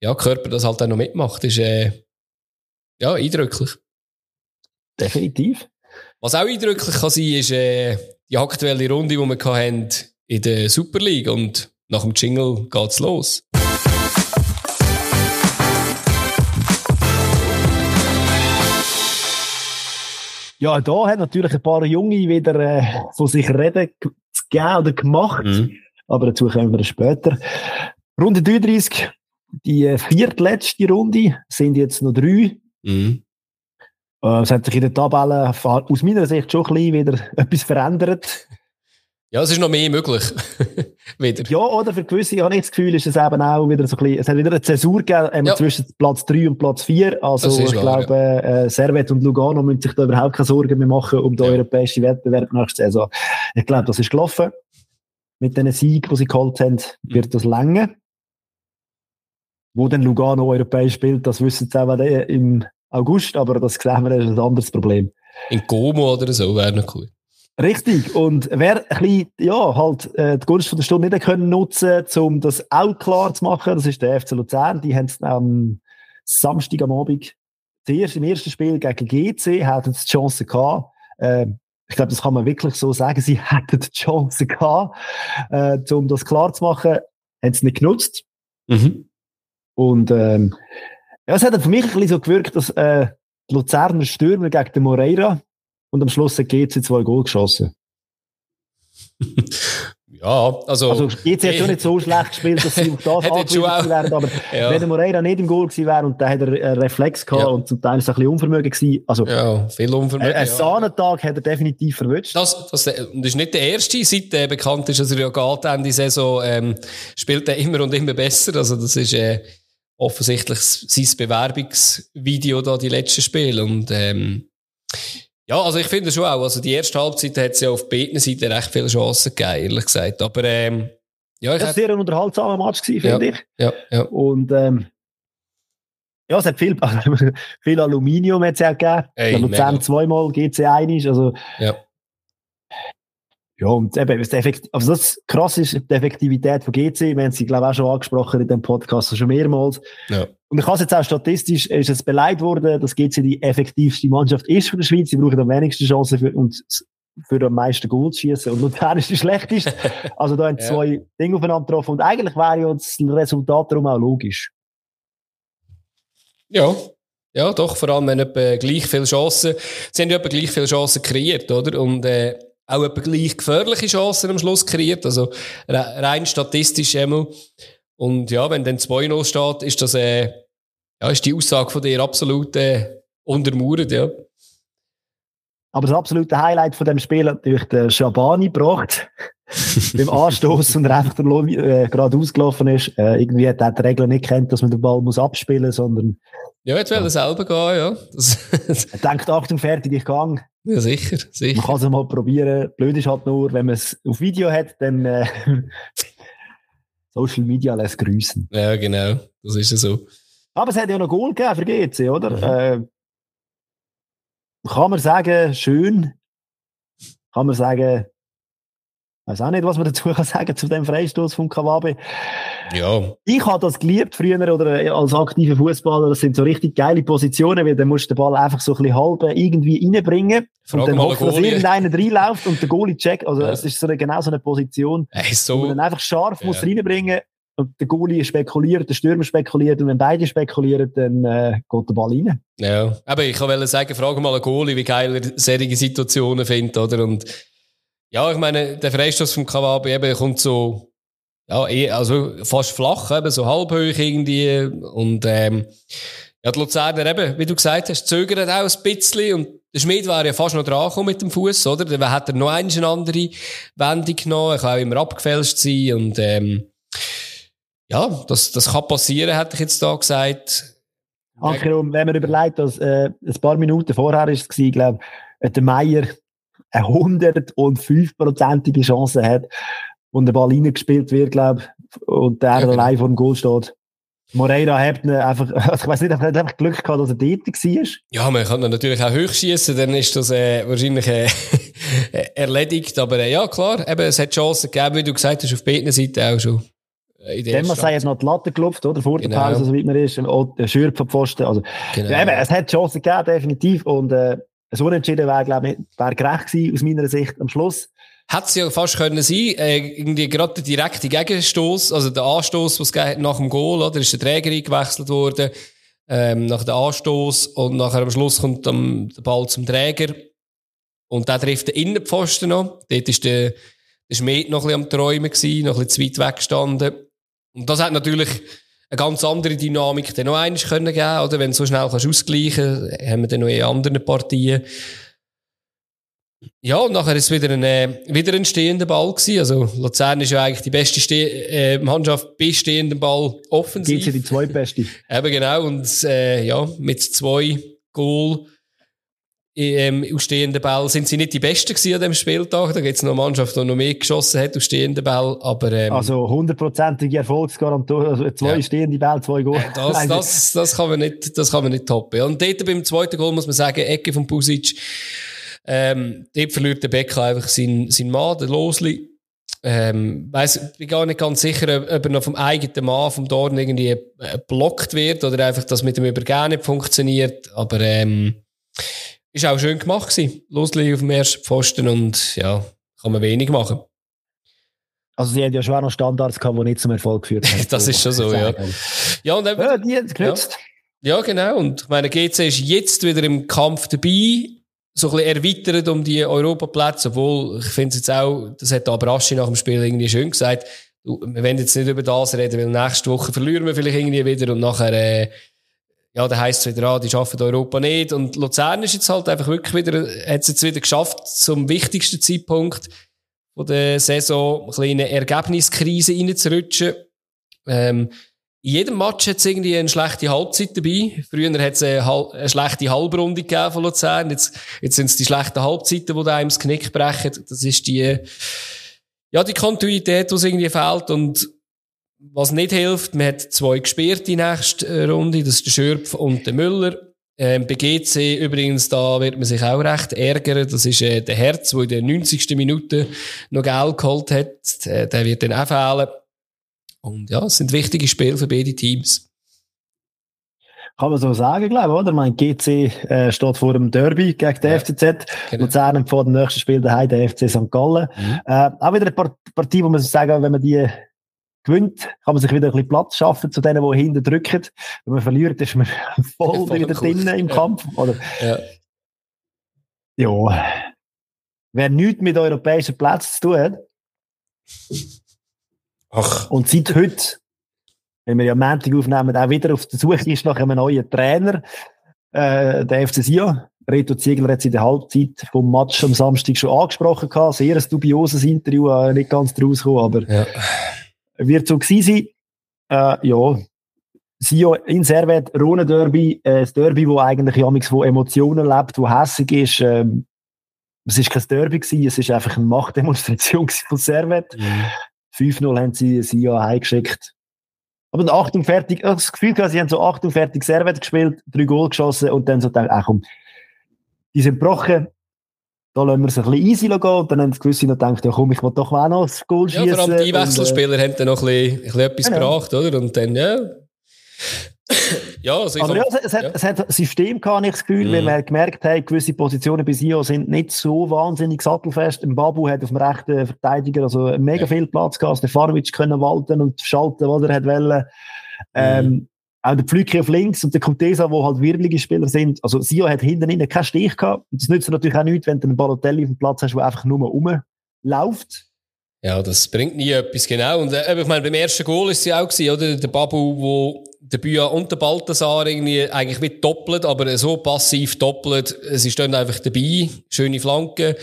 S1: ja, Körper das halt auch noch mitmacht, ist äh, ja eindrücklich.
S2: Definitiv.
S1: Was auch eindrücklich kann sein, ist äh, die aktuelle Runde, die wir hatten in der Super League und nach dem Jingle geht's los.
S2: Ja, da hat natürlich ein paar Junge wieder äh, von sich reden gegeben oder gemacht.
S1: Mhm.
S2: Aber dazu kommen wir später. Runde 33, die äh, viertletzte Runde, sind jetzt noch drei.
S1: Mhm.
S2: Äh, es hat sich in der Tabelle aus meiner Sicht schon ein bisschen wieder etwas verändert.
S1: Ja, es ist noch mehr möglich. <laughs> wieder.
S2: Ja, oder für gewisse, ich habe nicht das Gefühl, ist es eben auch wieder so ein bisschen, es hat wieder eine Zäsur gegeben, ähm,
S1: Ja.
S2: zwischen Platz 3 und Platz 4. Also,
S1: Das
S2: ich glaube, äh, Servet und Lugano müssen sich da überhaupt keine Sorgen mehr machen um den
S1: Ja.
S2: europäischen Wettbewerb nächste Saison. Ich glaube, das ist gelaufen. Mit den Siegen, die sie geholt haben, wird das länger. Wo dann Lugano europäisch spielt, das wissen sie auch im August, aber das sehen wir, ist ein anderes Problem.
S1: In Como oder so wäre noch cool.
S2: Richtig. Und wer ein bisschen, ja, halt, äh, die Gunst von der Stunde nicht können nutzen, um das auch klar zu machen, das ist der FC Luzern. Die haben es am Samstag am Abend, zuerst im ersten Spiel gegen GC, hatten die Chance gehabt. Äh, ich glaube, das kann man wirklich so sagen. Sie <laughs> hätten die Chance gehabt, äh, um das klar zu machen. Haben sie nicht genutzt.
S1: Mhm.
S2: Und, ähm, ja, es hat dann für mich ein bisschen so gewirkt, dass, äh, die Luzerner Stürmer gegen den Moreira und am Schluss hat GC zwei Goal geschossen. <laughs>
S1: Ja, also.
S2: Also, jetzt hat schon nicht so schlecht gespielt, dass sie <laughs> auf das angewiesen
S1: auch-
S2: wären, aber <laughs>
S1: ja.
S2: wenn der Moreira nicht im Goal gewesen wäre und der hat einen äh, Reflex gehabt
S1: Ja.
S2: und zum Teil ist er ein bisschen unvermögen gewesen, also,
S1: ja, viel Unvermögen.
S2: ein, ein
S1: ja.
S2: Sahnentag hat er definitiv verwünscht.
S1: Das, das, und das ist nicht der erste, seit äh, bekannt ist, dass er ja geht Ende Saison, ähm, spielt er immer und immer besser. Also das ist äh, offensichtlich sein Bewerbungsvideo da, die letzten Spiele. Und ähm, ja, also ich finde schon auch, also die erste Halbzeit hat es ja auf beiden Seiten recht viele Chancen gegeben, ehrlich gesagt. Aber ähm, ja, ich
S2: Das war sehr ein unterhaltsamer Match finde ich.
S1: ja, ja,
S2: Und, ähm, ja, es hat viel, <laughs> viel Aluminium es auch gegeben.
S1: Ey,
S2: Luzern zweimal, GC einig, also,
S1: ja.
S2: Ja, und eben, was effekt, also das krass ist, die Effektivität von GC, wir haben sie, glaube ich, auch schon angesprochen in dem Podcast, schon mehrmals.
S1: Ja.
S2: Und ich habe es jetzt auch statistisch, ist es beleidigt worden, dass GC die effektivste Mannschaft ist von der Schweiz. Sie brauchen am wenigsten Chancen für, und für am meisten Goals schießen. Und Luzern ist die schlechteste. <laughs> Also da haben
S1: Ja.
S2: zwei Dinge aufeinander getroffen. Und eigentlich wäre ja das Resultat darum auch logisch.
S1: Ja, ja, doch, vor allem, wenn etwa gleich viele Chancen, sie haben ja etwa gleich viele Chancen kreiert, oder? Und, äh, auch etwa gleich gefährliche Chancen am Schluss kreiert, also rein statistisch einmal. Und ja, wenn dann 2-0 steht, ist das, äh, ja, ist die Aussage von dir absolut, äh, untermauert, ja.
S2: Aber das absolute Highlight von dem Spiel hat natürlich der Schabani gebracht. <laughs> beim Anstoß und er einfach äh, gerade ausgelaufen ist. Äh, irgendwie hat er die Regel nicht kennt, dass man den Ball muss abspielen muss, sondern.
S1: Ja, jetzt will er selber gehen, ja.
S2: Das er denkt, Achtung, fertig, ich gang.
S1: Ja, sicher, sicher.
S2: Man kann es mal probieren. Blöd ist halt nur, wenn man es auf Video hat, dann äh, <laughs> Social Media lässt grüßen.
S1: Ja, genau. Das ist ja so.
S2: Aber es hat ja noch Goal gegeben für GC, oder? Mhm. Äh, kann man sagen, schön. Kann man sagen, weiß auch nicht, was man <laughs> dazu kann sagen zu dem Freistoß von Kawabe.
S1: Ja.
S2: Ich habe das geliebt früher oder als aktiver Fußballer. Das sind so richtig geile Positionen, weil dann musst du den Ball einfach so ein bisschen halb irgendwie reinbringen. Frag und dann hofft, dass irgendeiner reinläuft und der Goalie checkt. Also, es ja. ist so eine, genau so eine Position,
S1: hey, so.
S2: wo man dann einfach scharf ja. muss reinbringen und der Goalie spekuliert, der Stürmer spekuliert und wenn beide spekulieren, dann äh, geht der Ball rein.
S1: Ja, aber ich wollte sagen, frage mal einen Goalie, wie geil er solche Situationen findet, oder? Und ja, ich meine, der Freistoß vom Kawabe eben kommt so, ja, eh, also fast flach, eben so halbhöch irgendwie. Und ähm, ja, die Luzerner eben, wie du gesagt hast, zögern auch ein bisschen. Und der Schmied war ja fast noch dran mit dem Fuß, oder? Dann hat er noch eine andere Wendung genommen. Er kann auch immer abgefälscht sein. Und ähm, ja, das, das kann passieren, hätte ich jetzt da gesagt.
S2: Ankerum, wenn man überlegt, dass äh, ein paar Minuten vorher war es, glaube ich, der Meier eine 105-prozentige Chance hat und der Ball reingespielt wird, glaube ich, und der ja, genau. allein vor dem Goal steht. Moreira hat einfach, <laughs> also ich weiß nicht, er hat einfach Glück gehabt, dass er dort war.
S1: Ja, man kann natürlich auch hochschießen, dann ist das äh, wahrscheinlich äh, <laughs> erledigt. Aber äh, ja, klar, eben, es hat Chancen gegeben, wie du gesagt hast, auf beiden Seiten auch schon.
S2: Äh, Dem man sagt, noch die Latte geklopft, oder? Vor genau. der Pause, so wie man ist, und der Schürp vom Pfosten. Also, genau. ja, eben, es hat Chancen gegeben, definitiv. Und, äh, so unentschieden wäre, glaube ich, wäre gerecht gewesen, aus meiner Sicht, am Schluss.
S1: Hätte es ja fast können sein, äh, irgendwie gerade der direkte Gegenstoß, also der Anstoß, was es nach dem Goal, oder, ist der Träger eingewechselt worden, ähm, nach dem Anstoß und nachher am Schluss kommt dann der Ball zum Träger und der trifft den Innenpfosten noch. Dort ist der, der Schmied noch ein bisschen am Träumen gewesen, noch ein bisschen zu weit weggestanden. Und das hat natürlich eine ganz andere Dynamik dann noch eins können geben, oder? Wenn du so schnell kannst ausgleichen, haben wir dann noch in anderen Partien. Ja, und nachher ist es wieder ein, äh, wieder ein stehender Ball gewesen. Also, Luzern ist ja eigentlich die beste Ste äh, Mannschaft bei stehendem Ball offensiv.
S2: Geht die zweitbeste. <laughs>
S1: Eben genau. Und, äh, ja, mit zwei Goal ähm, aus stehenden Ball sind sie nicht die Besten gewesen an dem Spieltag. Da gibt es noch eine Mannschaft, die noch mehr geschossen hat aus stehenden Ball. Aber, ähm,
S2: also hundertprozentige Erfolgsgarantie, also zwei ja. stehende Bälle, zwei Goal.
S1: Äh, das, das, das, kann man nicht, das kann man nicht toppen. Und dort beim zweiten Goal muss man sagen, Ecke von Pusic, ähm, dort verliert der Becker einfach seinen, seinen Mann, den Losli. Ähm, weiss, bin gar nicht ganz sicher, ob er noch vom eigenen Mann, vom Dorn irgendwie äh, blockt wird oder einfach, dass mit dem Übergehen nicht funktioniert. Aber, ähm, ist auch schön gemacht gewesen. Losli auf dem ersten Pfosten und ja, kann man wenig machen.
S2: Also sie haben ja schon noch Standards gehabt, die nicht zum Erfolg geführt haben. <laughs>
S1: das ist schon so, ja.
S2: Ja, und eben, ja, die haben es genützt.
S1: Ja. ja. genau. Und ich meine, GC ist jetzt wieder im Kampf dabei, so ein bisschen erweitert um die Europaplätze, obwohl ich finde es jetzt auch, das hat Abraschi nach dem Spiel irgendwie schön gesagt, wir werden jetzt nicht über das reden, weil nächste Woche verlieren wir vielleicht irgendwie wieder und nachher äh, ja, da heisst es wieder, ah, die schaffen Europa nicht. Und Luzern ist jetzt halt einfach wirklich wieder, hat es jetzt wieder geschafft, zum wichtigsten Zeitpunkt von der Saison, eine kleine Ergebniskrise reinzurutschen. Ähm, in jedem Match hat es irgendwie eine schlechte Halbzeit dabei. Früher hat es eine, eine, schlechte Halbrunde von Luzern. Jetzt, jetzt sind es die schlechten Halbzeiten, die einem das Knick brechen. Das ist die, ja, die Kontinuität, die irgendwie fehlt. Und was nicht hilft, man hat zwei gesperrt die nächste Runde, das ist der Schürpf und der Müller. Ähm, bei GC übrigens, da wird man sich auch recht ärgern. Das ist äh, der Herz, der in der 90. Minute noch Geld geholt hat. Der, der wird dann auch fehlen. Und ja, es sind wichtige Spiele für beide Teams.
S2: Kann man so sagen, glaube ich, oder? Mein GC äh, steht vor dem Derby gegen den ja, FCZ. Genau. Luzern vor dem nächsten Spiel daheim der FC St. Gallen. Mhm. Äh, auch wieder eine Partie, wo man sagen, wenn man die gewinnt, kann man sich wieder ein bisschen Platz schaffen zu denen, die hinten drücken. Wenn man verliert, ist man <laughs> voll, voll wieder drinnen im ja. Kampf. Oder? Ja. ja. Wer nichts mit europäischen Plätzen zu tun hat, Ach. und seit heute, wenn wir ja Montag aufnehmen, auch wieder auf der Suche ist nach einem neuen Trainer, äh, der FC Sion. Reto Ziegler hat es in der Halbzeit vom Match am Samstag schon angesprochen gehabt. Sehr ein dubioses Interview, äh, nicht ganz draus gekommen, aber ja. Wird so gewesen sein. Äh, ja. Sio in Servet, Rhone Derby, äh, das Derby, wo eigentlich ja von Emotionen lebt, wo hässig ist. Ähm, es ist kein Derby gewesen, es ist einfach eine Machtdemonstration <laughs> von Servet. Mhm. 5-0 haben sie Sio heimgeschickt. Aber dann 8 und fertig, ich habe das Gefühl gehabt, sie haben so 8 und fertig Servet gespielt, drei Goal geschossen und dann so gedacht, ach komm, die sind gebrochen, da lassen wir es ein bisschen easy gehen. Und dann haben gewisse noch gedacht, ja komm, ich will doch auch noch das Goal schießen. Ja,
S1: vor allem die Wechselspieler äh, haben dann noch ein bisschen, ein bisschen etwas genau. gebracht, oder? Und dann, ja. <coughs>
S2: ja, also Aber ja, es, hat, ja. es hat ein System gehabt, ich das Gefühl, mm. weil wir gemerkt haben, gewisse Positionen bei Sio sind nicht so wahnsinnig sattelfest. Im Babu hat auf dem rechten Verteidiger also mega ja. viel Platz gehabt, Stefanovic können walten und schalten, was er hat wollen. Ähm, mm. Auch der Pflücke auf links und der Contesa, wo halt wirbelige Spieler sind. Also Sio hat hinten innen keinen Stich gehabt. Das nützt natürlich auch nichts, wenn du einen Balotelli auf dem Platz hast, der einfach nur rumläuft.
S1: Ja, das bringt nie etwas, genau. Und äh, ich meine, beim ersten Goal ist ja auch gewesen, oder? Der Babu, wo der Büa und der Balthasar irgendwie eigentlich wie doppelt, aber so passiv doppelt. Sie stehen einfach dabei. Schöne Flanke.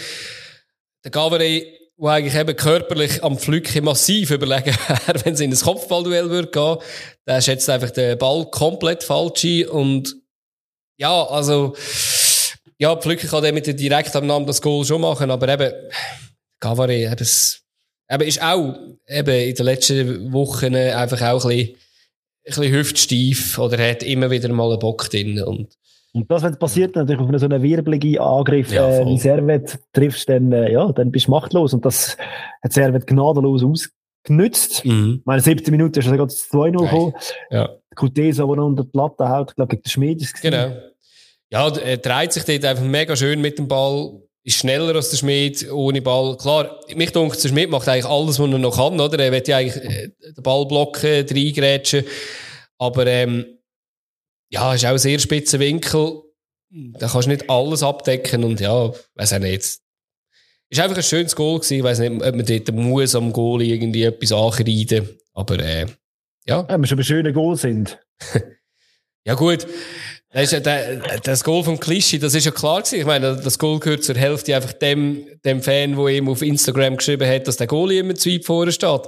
S1: Der Gavere, der eigentlich eben körperlich am Pflücken massiv überlegen <laughs> wäre, wenn es in ein Kopfballduell würde gehen, der schätzt einfach den Ball komplett falsch und ja, also, ja, Pflücken kann der mit der Direktabnahme das Goal schon machen, aber eben, Gavare, eben, eben ist auch eben in den letzten Wochen einfach auch ein bisschen ein bisschen hüftsteif oder hat immer wieder mal einen Bock drin. Und,
S2: und das, wenn es passiert, natürlich auf so einen wirbeligen Angriff, ja, äh, wie Servet triffst, dann, äh, ja, dann bist du machtlos. Und das hat Servet gnadenlos ausgenützt. Mhm. Meine 17 Minuten ist er gerade 2-0 gekommen. Ja. Kutesa, der unter die Platte haut, ich glaube, gegen den Schmied ist.
S1: Genau. Ja, er dreht sich dort einfach mega schön mit dem Ball ist schneller als der Schmied ohne Ball. Klar, mich denkt, der Schmied macht eigentlich alles, was er noch kann, oder? Er will ja eigentlich äh, den Ball blocken, reingrätschen. Aber, ähm, ja, ist auch ein sehr spitzer Winkel. Da kannst du nicht alles abdecken und ja, weiß auch nicht. Ist einfach ein schönes Goal gewesen. Ich weiß nicht, ob man dort muss am Goal irgendwie etwas ankreiden. Aber, äh, ja.
S2: Ja, wir schon bei schönen Goal sind. <laughs>
S1: ja, gut. Das, ist ja der, das Goal vom Klischee, das ist ja klar gewesen. Ich meine, das Goal gehört zur Hälfte einfach dem, dem Fan, der ihm auf Instagram geschrieben hat, dass der Goalie immer zu weit vorne steht.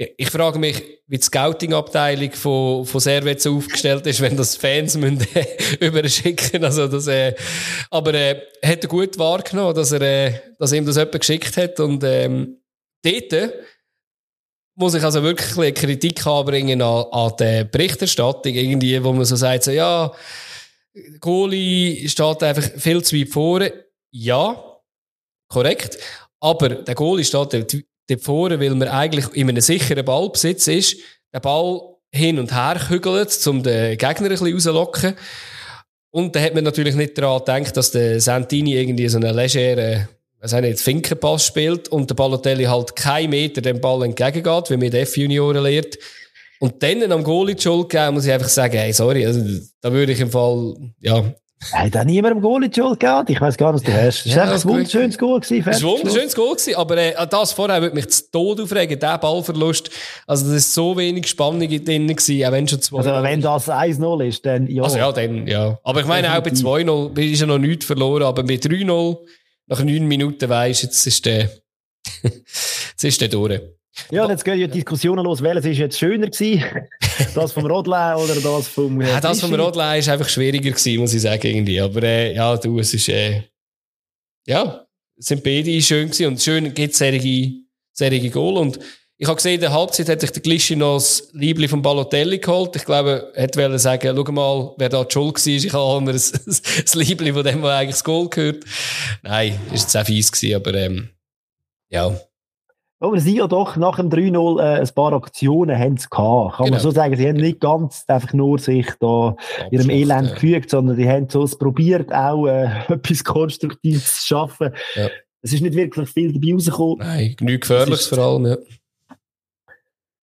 S1: Ich frage mich, wie die Scouting-Abteilung von, von Servet so aufgestellt ist, wenn das Fans <laughs> müssen, überschicken Also das, äh, aber äh, hat er gut wahrgenommen, dass, er, äh, dass ihm das jemand geschickt hat. Und ähm, dort muss ich also wirklich eine Kritik anbringen an, an der Berichterstattung, irgendwie, wo man so sagt, so, ja, Goalie steht einfach viel zu weit vorne. Ja, korrekt. Aber der Goalie steht dort vorne, weil man eigentlich in einem sicheren Ballbesitz ist, den Ball hin und her kügelt, um den Gegner ein bisschen rauszulocken. Und da hat man natürlich nicht daran gedacht, dass der Santini irgendwie so eine legere was auch nicht, Finkenpass spielt und der Balotelli halt kein Meter dem Ball entgegengeht, wie die F-Junioren lehrt. Und dann am Goalie die Schuld geben, muss ich einfach sagen, hey, sorry, also, da würde ich im Fall, ja.
S2: Hey, da niemand am Goalie die Schuld gegeben. Ich weiß gar nicht, was du hast. Das war ja, ein wunderschönes Goal gewesen.
S1: Es war ein wunderschönes Goal gewesen, aber äh, das vorher würde mich zu Tod aufregen, der Ballverlust. Also, das ist so wenig Spannung drin gewesen, auch wenn schon zwei.
S2: Also, wenn das 1-0 ist, dann
S1: ja. Also, ja, dann, ja. Aber ich meine, auch bei 2-0 ist ja noch nichts verloren, aber bei 3-0, nach neun Minuten weisst, jetzt ist der, <laughs> jetzt ist der durch.
S2: Ja, und jetzt gehen ja Diskussionen los, welches ist jetzt schöner gewesen? <laughs> Das vom Rodley oder das vom...
S1: Äh, ja, das vom Rodley ist einfach schwieriger gewesen, muss ich sagen, irgendwie. Aber, äh, ja, du, es ist, äh, ja, sind beide schön gewesen und schön gibt es solche, solche Goal und ich habe gesehen, in der Halbzeit hat sich der Glischi noch das Liebli vom Balotelli geholt. Ich glaube, er wollte sagen, schau mal, wer da die Schuld war. Ich habe das, <laughs> das Liebli von dem, der eigentlich das Goal gehört. Nein, ist jetzt auch fies gewesen, aber, ähm, ja.
S2: Aber sie ja doch nach dem 3-0 äh, ein paar Aktionen haben sie gehabt. Kann genau. man so sagen, sie haben nicht ganz einfach nur sich da ihrem Elend ja. gefügt, sondern die haben so probiert, auch äh, <laughs> etwas Konstruktives zu schaffen. Ja. Es ist nicht wirklich viel dabei rausgekommen.
S1: Nein, genug Gefährliches vor allem, ja.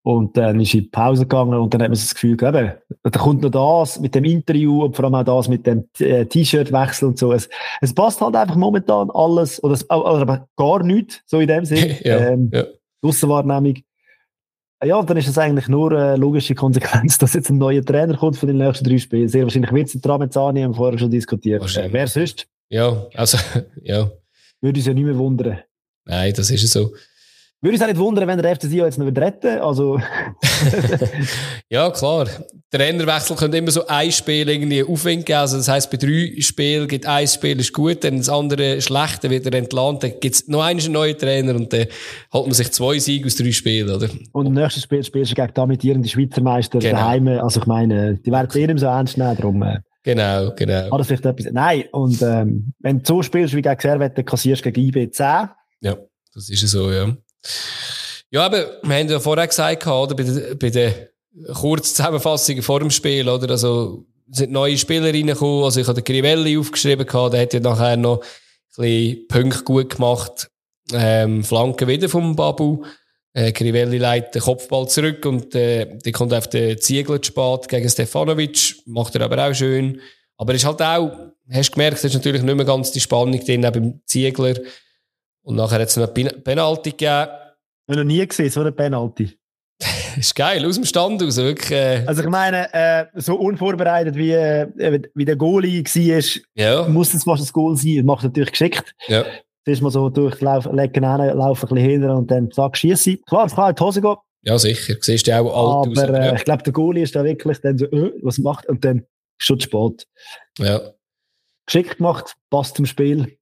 S2: Und dann ist in die Pause gegangen und dann hat man das Gefühl, eben, da kommt noch das mit dem Interview und vor allem auch das mit dem äh, T-Shirt-Wechsel und so. Es, es passt halt einfach momentan alles, oder, es, oder gar nichts, so in dem Sinne. <laughs>
S1: ja, ähm, ja.
S2: Aussenwahrnehmung. Ja, und dann ist es eigentlich nur eine logische Konsequenz, <laughs> dass jetzt ein neuer Trainer kommt für die nächsten drei Spiele. Sehr wahrscheinlich wird es der Tramezzani, haben wir vorher schon diskutiert. Äh, wer sonst?
S1: Ja, also, <laughs> ja.
S2: Würde uns ja nicht mehr wundern.
S1: Nein, das ist so.
S2: Würde es auch nicht wundern, wenn der FC Sion jetzt noch retten Also. <laughs>
S1: ja, klar. Trainerwechsel könnte immer so ein Spiel irgendwie Aufwind geben. Also das heisst, bei drei Spielen gibt ein Spiel ist gut, dann das andere schlecht, dann wird er entlohnt, dann gibt es noch einen neuen Trainer und dann holt man sich zwei Siege aus drei Spielen, oder?
S2: Und im nächsten Spiel spielst du gegen damit Schweizer Meister genau. daheim. Also ich meine, die werden es jedem so ernst nehmen, darum. Äh,
S1: genau, genau.
S2: Das vielleicht etwas? Nein, und ähm, wenn du so spielst wie gegen Servet, dann kassierst du gegen IB 10.
S1: Ja, das ist so, ja. Ja, aber wir haben ja vorher gesagt, oder, bei der, bei der Kurzzusammenfassung vor dem Spiel, oder, also, sind neue Spieler reingekommen, also ich habe den Grivelli aufgeschrieben gehabt, der hat ja nachher noch ein bisschen Punkte gut gemacht, ähm, Flanken wieder vom Babu, äh, Grivelli leitet den Kopfball zurück und, äh, der kommt auf den Ziegler spät gegen Stefanovic, macht er aber auch schön, aber ist halt auch, hast gemerkt, es ist natürlich nicht mehr ganz die Spannung drin, beim Ziegler, und nachher hat es noch eine Penalty gegeben.
S2: Ich noch nie gesehen, so eine Penalty. <laughs>
S1: ist geil, aus dem Stand raus, wirklich. Äh.
S2: Also ich meine, äh, so unvorbereitet wie, äh, wie der Goalie war, ja. muss es fast ein Goal sein. Das macht natürlich geschickt.
S1: Ja.
S2: Zuerst mal so durchlaufen, legen hin, laufen ein bisschen hinter und dann zack, schießen. Klar, es kann in die Hose gehen.
S1: Ja, sicher. Du siehst ja auch
S2: alt aber, aus. Äh, ich glaube, der Goalie ist da wirklich dann so, äh, was macht und dann schon spät.
S1: Ja.
S2: Geschickt gemacht, passt zum Spiel.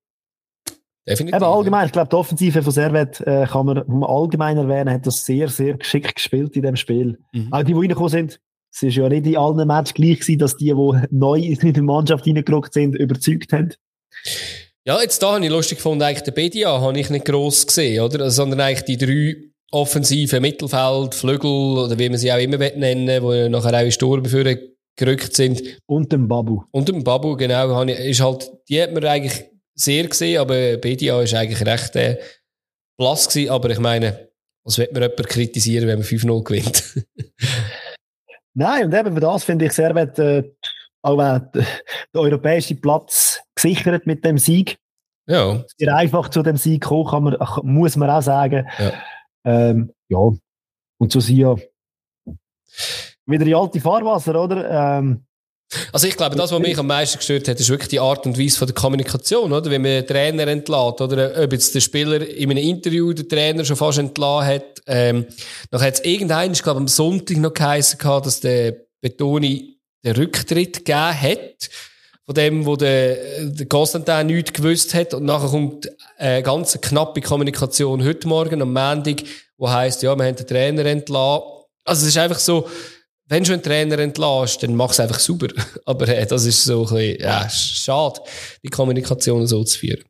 S1: Definitiv.
S2: Eben allgemein, ich glaube, die Offensive von Servet äh, kann man allgemein erwähnen, hat das sehr, sehr geschickt gespielt in dem Spiel. Mhm. Auch die, die reingekommen sind, es ist ja nicht in allen Matches gleich gewesen, dass die, die neu in die Mannschaft reingerückt sind, überzeugt haben.
S1: Ja, jetzt da habe ich lustig gefunden, eigentlich den Bedia habe ich nicht gross gesehen, oder? Sondern eigentlich die drei offensive Mittelfeld, Flügel, oder wie man sie auch immer nennen die nachher auch in Sturm gerückt sind.
S2: Und dem Babu.
S1: Und dem Babu, genau, ist halt, die hat man eigentlich sehr gesehen, aber BDA ist eigentlich recht äh, blass gewesen. Aber ich meine, was wird man jemand kritisieren, wenn man 5-0 gewinnt? <laughs>
S2: Nein, und eben für das finde ich sehr, wird, äh, auch äh, der europäische Platz gesichert mit dem Sieg.
S1: Ja.
S2: Sehr einfach zu dem Sieg kommen, kann man, muss man auch sagen. Ja. Ähm, ja. Und so sind ja wieder die alte Fahrwasser, oder? Ähm,
S1: also ich glaube, das, was mich am meisten gestört hat, ist wirklich die Art und Weise von der Kommunikation, oder? Wenn man den Trainer entlädt, oder ob jetzt der Spieler in einem Interview den Trainer schon fast entlassen hat. Ähm, dann hat es irgendeinen, ich glaube am Sonntag noch geheißen gehabt, dass der Betoni den Rücktritt gegeben hat. Von dem, wo der, der Konstantin nichts gewusst hat. Und nachher kommt eine ganz knappe Kommunikation heute Morgen am Montag, wo heisst, ja, wir haben den Trainer entlassen. Also es ist einfach so, wenn du einen Trainer entlässt, dann mach es einfach sauber. <laughs> Aber äh, das ist so ein bisschen, ja, schade, die Kommunikation so zu führen.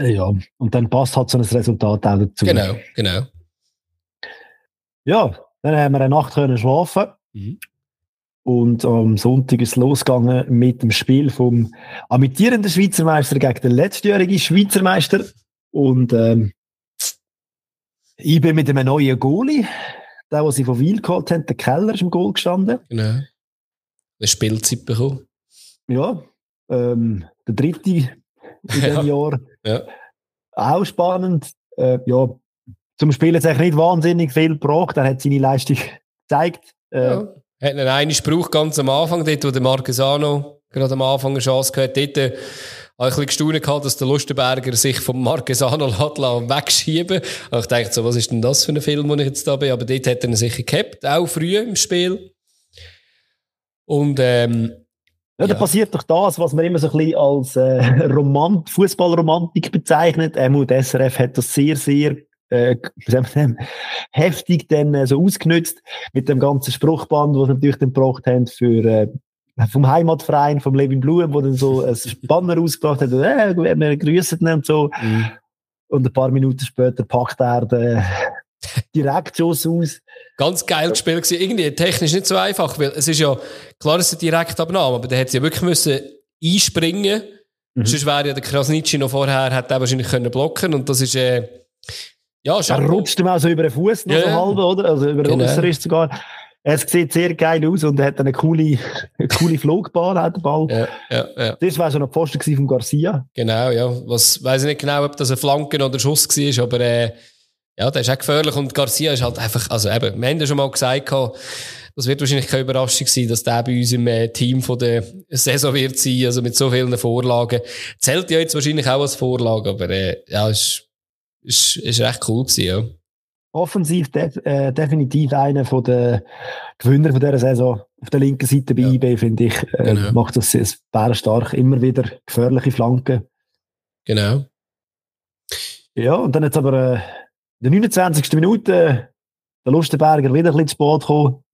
S2: Ja, und dann passt halt so ein Resultat auch dazu.
S1: Genau, genau.
S2: Ja, dann haben wir eine Nacht können schlafen. Mhm. Und am Sonntag ist es losgegangen mit dem Spiel vom amtierenden Schweizer Meister gegen den letztjährigen Schweizer Meister. Und ähm, ich bin mit einem neuen Goalie der, den sie von Wiel geholt haben, der Keller ist im Goal gestanden.
S1: Genau. Der Spielzeit bekommen.
S2: Ja. Ähm, der dritte in <laughs> diesem ja. Jahr.
S1: Ja.
S2: Auch spannend. Äh, ja, zum Spielen hat es nicht wahnsinnig viel gebraucht. Er hat seine Leistung <laughs> gezeigt.
S1: Äh, ja. Hat einen einen Spruch ganz am Anfang, dort, wo der Marquesano gerade am Anfang eine Chance gehabt hat. Dort, habe ich ein bisschen gestaunt gehabt, dass der Lustenberger sich vom Marquesano wegschieben Und ich dachte so, was ist denn das für ein Film, wo ich jetzt da bin? Aber dort hat er ihn sicher gehabt, auch früh im Spiel. Und, ähm,
S2: ja, da ja. passiert doch das, was man immer so ein bisschen als äh, Romant Fußballromantik bezeichnet. Ähm, der SRF hat das sehr, sehr äh, heftig dann äh, so ausgenutzt mit dem ganzen Spruchband, was natürlich dann gebraucht haben für äh, vom Heimatverein, vom Levin Blum, wo dann so ein <laughs> Banner ausgebracht hat, äh, wir grüßen und so. Mhm. Und ein paar Minuten später packt er den Direktschuss aus.
S1: Ganz geil gespielt gewesen. Irgendwie technisch nicht so einfach, weil es ist ja, klar, es ist eine Direktabnahme, aber der hätte ja wirklich müssen einspringen. Mhm. Sonst wäre ja der Krasnitschi noch vorher, hätte er wahrscheinlich können blocken und das ist, äh,
S2: Ja, Er rutscht ihm auch so über den Fuß noch ja, so halb, oder? Also über den genau. Äußerriss sogar. Es sieht sehr geil aus und er hat eine coole, eine coole Flugbahn, hat der Ball. Ja, ja, ja. Das war schon ein Pfosten von Garcia.
S1: Genau, ja. Was, weiß ich nicht genau, ob das ein Flanken oder Schuss war, aber, äh, ja, der ist auch gefährlich und Garcia ist halt einfach, also eben, wir haben ja schon mal gesagt, das wird wahrscheinlich keine Überraschung sein, dass der bei uns im äh, Team von der Saison wird sein, also mit so vielen Vorlagen. Zählt ja jetzt wahrscheinlich auch als Vorlage, aber, äh, ja, ist, ist, ist recht cool gewesen, ja
S2: offensiv def äh, definitiv einer von den Gewinner von dieser Saison. Auf der linken Seite bei ja. IB, finde ich, äh, genau. macht das sehr stark. Immer wieder gefährliche Flanken.
S1: Genau.
S2: Ja, und dann jetzt aber äh, in der 29. Minute äh, der Lustenberger wieder ein bisschen zu Sport gekommen.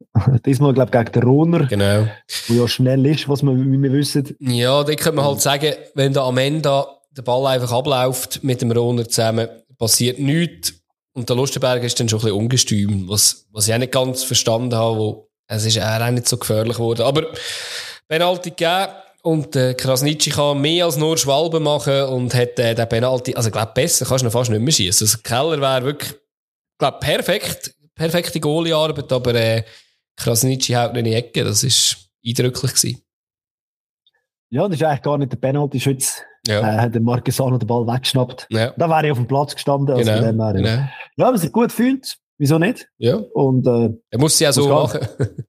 S2: Diesmal, glaube <laughs> ich, gegen den Rohner.
S1: Genau.
S2: Der ja schnell ist, was wir, wie wir wissen.
S1: Ja, da könnte man halt sagen, wenn da am Ende der Ball einfach abläuft mit dem Rohner zusammen, passiert nichts und der Lustenberger ist dann schon ein bisschen ungestüm, was, was ich auch nicht ganz verstanden habe, wo, es ist auch nicht so gefährlich geworden. Aber Penalty gegeben und äh, Krasnitschi kann mehr als nur Schwalben machen und hat äh, den Penalty, also ich glaube besser kannst du fast nicht mehr schießen. Also Keller wäre wirklich, glaube perfekt, perfekte Goalie-Arbeit, aber äh, Krasnitschi haut in die Ecke, das ist eindrücklich gewesen.
S2: Ja, das ist eigentlich gar nicht der Penalty-Schütz ja. Äh, hat der Marquesano den Ball weggeschnappt. Ja. Da wäre ich auf dem Platz gestanden. Also genau. Her, genau. Ja, wenn sich gut fühlt, wieso nicht?
S1: Ja.
S2: Und, äh,
S1: er muss sie ja so machen. <laughs>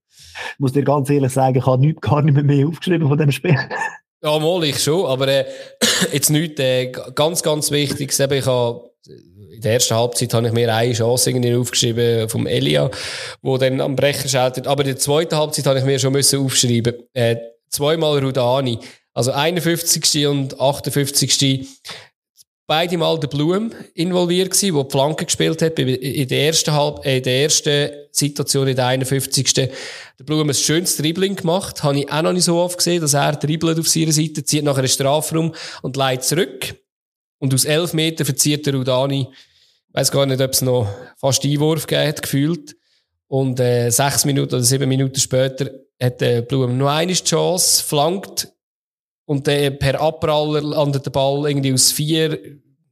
S2: Ich muss dir ganz ehrlich sagen, ich habe nichts, gar nicht mehr, mehr aufgeschrieben von dem Spiel.
S1: Ja, mal ich schon, aber äh, <coughs> jetzt nichts äh, ganz, ganz wichtig. Ich habe in der ersten Halbzeit habe ich mir eine Chance irgendwie aufgeschrieben vom Elia, wo dann am Brecher schaltet. Aber in der zweiten Halbzeit habe ich mir schon müssen aufschreiben. Äh, zweimal Rudani. Also 51. und 58. Beide Mal der Blum involviert gewesen, der die Flanke gespielt hat. In der ersten, Halb äh, in der ersten Situation, in der 51. Der Blum ein schönes Dribbling gemacht. Habe ich auch noch nicht so oft gesehen, dass er dribbelt auf seiner Seite, zieht nachher einen Strafraum und leitet zurück. Und aus elf Metern verzieht der Rudani, ich weiss gar nicht, ob es noch fast Einwurf gegeben hat, gefühlt. Und äh, sechs Minuten oder sieben Minuten später hat der Blum noch eine Chance, flankt und dann per Abpraller landet der Ball irgendwie aus vier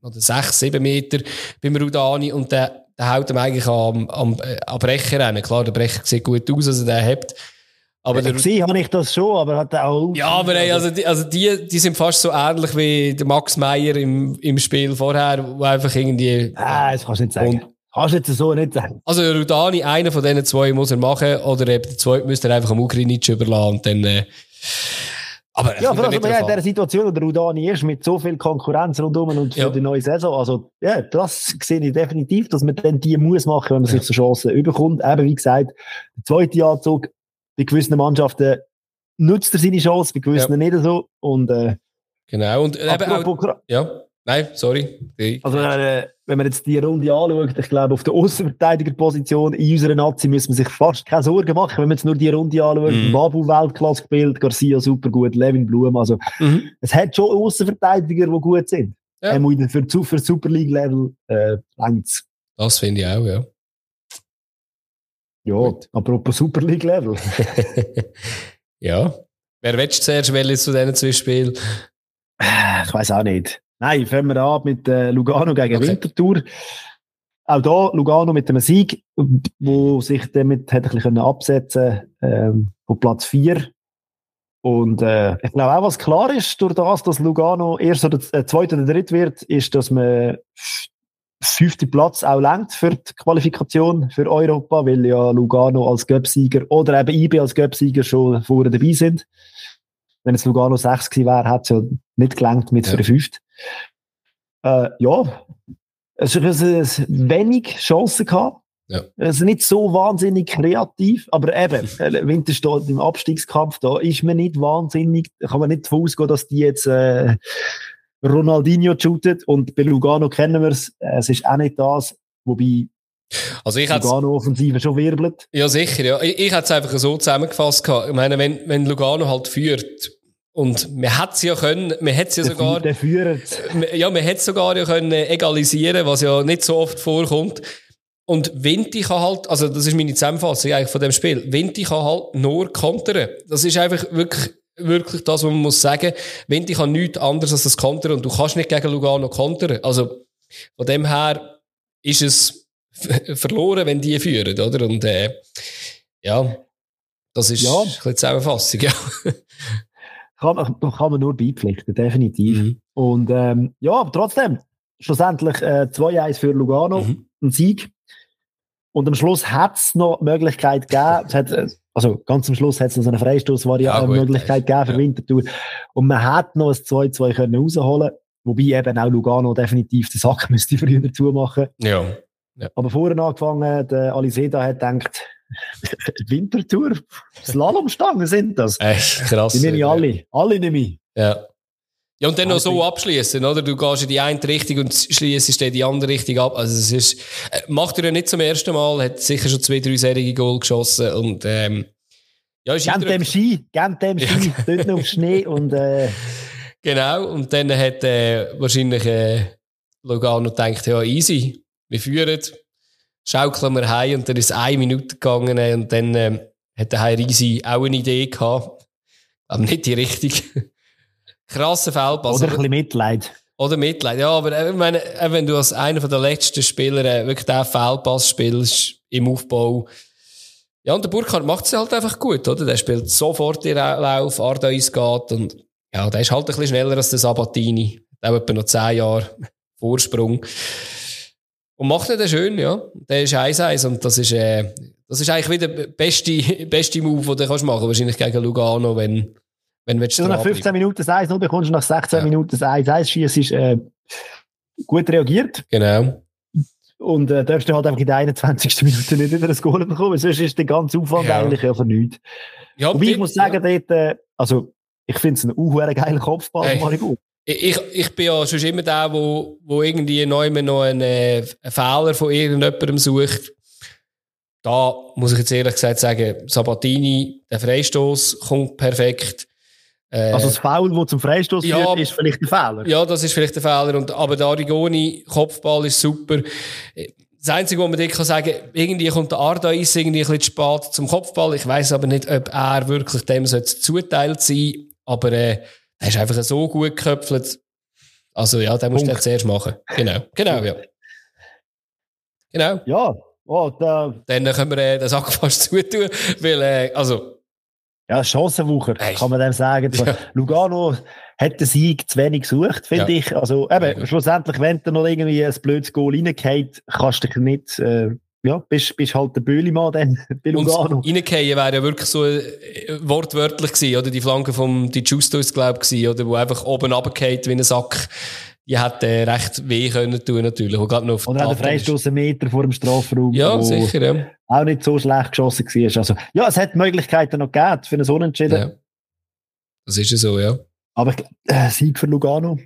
S1: oder sechs, sieben Meter beim Rudani und der, der haut ihm eigentlich am, am, äh, am Brecher rein. Klar, der Brecher sieht gut aus, also der hebt.
S2: Aber der, gesehen habe ich das schon, aber hat auch.
S1: Ja, aber ey, also, die, also die, die sind fast so ähnlich wie der Max Meyer im, im Spiel vorher, wo einfach irgendwie.
S2: Ah, das kannst du nicht sagen. kannst du jetzt so nicht sagen.
S1: Also Rudani, einer von diesen zwei muss er machen, oder eben der zweite müsste er einfach am Ukrinic überlassen und dann. Äh,
S2: aber ja, vor allem ja in der Situation, wo der Udani ist, mit so viel Konkurrenz rundum und für ja. die neue Saison. Also, ja, das sehe ich definitiv, dass man dann die muss machen, wenn man ja. sich so Chancen überkommt. Eben, wie gesagt, der zweite Anzug, bei gewissen Mannschaften nutzt er seine Chance, bei gewissen ja. nicht so. Und, äh,
S1: genau, und eben auch, ja. Nein, sorry.
S2: Also, äh, wenn man jetzt die Runde anschaut, ich glaube, auf der Außenverteidigerposition in unserer Nazi müssen wir sich fast keine Sorgen machen, wenn man jetzt nur die Runde anschaut. Mhm. Babu Weltklasse gespielt, Garcia super gut, Levin Blum. Also, mhm. es hat schon Außenverteidiger, die gut sind. Ja. Ähm, für, für Super League Level äh, längt's.
S1: Das finde ich auch, ja.
S2: Ja, gut. apropos Super League Level. <laughs>
S1: ja. Wer willst du zuerst wählen zu diesen zwei Spielen?
S2: Ich weiß auch nicht. Nein, fangen wir an mit äh, Lugano gegen okay. Winterthur. Auch da Lugano mit einem Sieg, wo sich damit hätte ein bisschen absetzen ähm, von Platz 4. Und äh, ich glaube auch, was klar ist, durch das, dass Lugano erst oder äh, zweiter oder dritt wird, ist, dass man fünfte Platz auch lenkt für die Qualifikation für Europa, weil ja Lugano als Göpsieger oder eben IB als Göpsieger schon vorher dabei sind. Wenn es Lugano 6 gewesen wäre, hätte es ja nicht gelangt mit ja. für den fünften. Äh, ja, es hat wenig Chancen gehabt. Ja. Also nicht so wahnsinnig kreativ, aber eben, <laughs> äh, Winter steht im Abstiegskampf, da ist man nicht wahnsinnig, kann man nicht davon ausgehen, dass die jetzt äh, Ronaldinho shootet und bei Lugano kennen wir es, es ist auch nicht das, wobei
S1: also ich
S2: Lugano Offensive schon wirbelt.
S1: Ja, sicher, ja. Ich, ich hätte es einfach so zusammengefasst gehabt. Ich meine, wenn, wenn Lugano halt führt, und man hätte es ja können, man hätte es ja sogar, ja, man hätte sogar ja können egalisieren, was ja nicht so oft vorkommt. Und Vinti kann halt, also das ist meine Zusammenfassung eigentlich von dem Spiel, Vinti kann halt nur kontern. Das ist einfach wirklich, wirklich das, was man muss sagen. Vinti kann nichts anderes als das kontern und du kannst nicht gegen Lugano kontern. Also, von dem her, ist es <laughs> verloren, wenn die führen, oder? Und äh, ja, das ist ja. ein bisschen Zusammenfassung, ja. <laughs>
S2: kann, man, <laughs> kann man nur beipflichten, definitiv. Mhm. Und ähm, ja, aber trotzdem, schlussendlich äh, 2-1 für Lugano, mhm. ein Sieg. Und am Schluss hat es noch Möglichkeit gegeben, hat, äh, also ganz am Schluss hat es noch so eine Freistoßvariante ja, Möglichkeit gegeben für ja. Winterthur. Und man hat noch ein 2-2 können rausholen wobei eben auch Lugano definitiv den Sack <laughs> müsste früher dazu machen.
S1: Ja.
S2: ja. Aber vorher angefangen, der Aliseda hat gedacht, <laughs> Wintertour, Slalomstangen sind das.
S1: Echt krass.
S2: Die nehme ich alle, alle nehme ich.
S1: Ja. Ja, und dann noch so abschließen, oder? Du gehst in die eine Richtung und schließt in die andere Richtung ab. Also, es ist, äh, macht er ja nicht zum ersten Mal, hat sicher schon zwei, drei Serien Goal geschossen und, ähm,
S2: ja, ist Gern dem Ski, gern dem Ski, dort noch auf Schnee und, äh, <laughs>
S1: Genau, und dann hat, äh, wahrscheinlich, äh, Logano gedacht, ja, easy, wir führen, schaukeln wir heim und dann ist es eine Minute gegangen und dann, ähm, hat der Herr Risi auch eine Idee gehabt, aber nicht die richtige. <laughs> Krasser Fehlpass.
S2: Oder ein bisschen Mitleid.
S1: Oder Mitleid, ja, aber äh, ich meine, äh, wenn du als einer der letzten Spieler äh, wirklich den Fehlpass spielst im Aufbau, ja, und der Burkhardt macht es halt einfach gut, oder? Der spielt sofort den Lauf, Ardeis geht und ja, der ist halt ein bisschen schneller als der Sabatini. Der hat etwa noch zehn Jahre Vorsprung. Und macht ihn dann schön, ja. Der ist 1-1 und das ist, äh, das ist eigentlich wieder der beste, <laughs> beste Move, den du kannst machen, wahrscheinlich gegen Lugano, wenn, wenn
S2: du nach 15 Minuten das 1 0 bekommst du nach 16 ja. Minuten das 1 1 schießt, ist äh, gut reagiert.
S1: Genau.
S2: Und äh, darfst du halt einfach in der 21. Minute nicht wieder ein Goal bekommen, sonst ist der ganze Aufwand ja. eigentlich ja für nichts. Ja, Wobei ich muss sagen, ja. dort, äh, also ich finde es ein uh, geiler Kopfball, hey. Maribor.
S1: Ich, ich bin ja schon immer der, wo, wo irgendwie neu noch einen, äh, einen Fehler von irgendjemandem sucht da muss ich jetzt ehrlich gesagt sagen, Sabatini, der Freistoß kommt perfekt.
S2: Äh, also das Foul, das zum Freistoß ja, führt, ist vielleicht ein Fehler.
S1: Ja, das ist vielleicht ein Fehler. Und, aber der Arigoni Kopfball ist super. Das Einzige, was man dir kann sagen irgendwie kommt der Arda ist irgendwie ein bisschen spät zum Kopfball. Ich weiß aber nicht, ob er wirklich dem zuteilt sein Aber äh, er ist einfach so gut geköpfelt. Also ja, den musst Punkt. du zuerst machen. Genau, genau, ja. Genau.
S2: Ja, oh, da.
S1: Dann können wir äh, den Sack fast zutun, weil, äh, also,
S2: ja, Chancenwucher, kann man dem sagen. Ja. Lugano hat den Sieg zu wenig gesucht, finde ja. ich. Also, eben, ja. schlussendlich, wenn du noch irgendwie ein blödes Goal reingeht, kannst du dich nicht, äh, ja, bist, bist halt der Böhlimann dann <laughs> bei Lugano. Und
S1: reingehen wäre ja wirklich so äh, wortwörtlich gewesen, oder? Die Flanke vom Di Giusto ist, glaube ich, oder? Wo einfach oben runtergeht wie ein Sack die hätte äh, recht weh können tun, natürlich. Und noch
S2: auf Freistoß einen Meter vor dem Strafraum.
S1: Ja, sicher, ja.
S2: Auch nicht so schlecht geschossen war. Also, ja, es hat Möglichkeiten noch gegeben für einen Unentschieden. Ja.
S1: Das ist ja so, ja.
S2: Aber äh, Sieg für Lugano.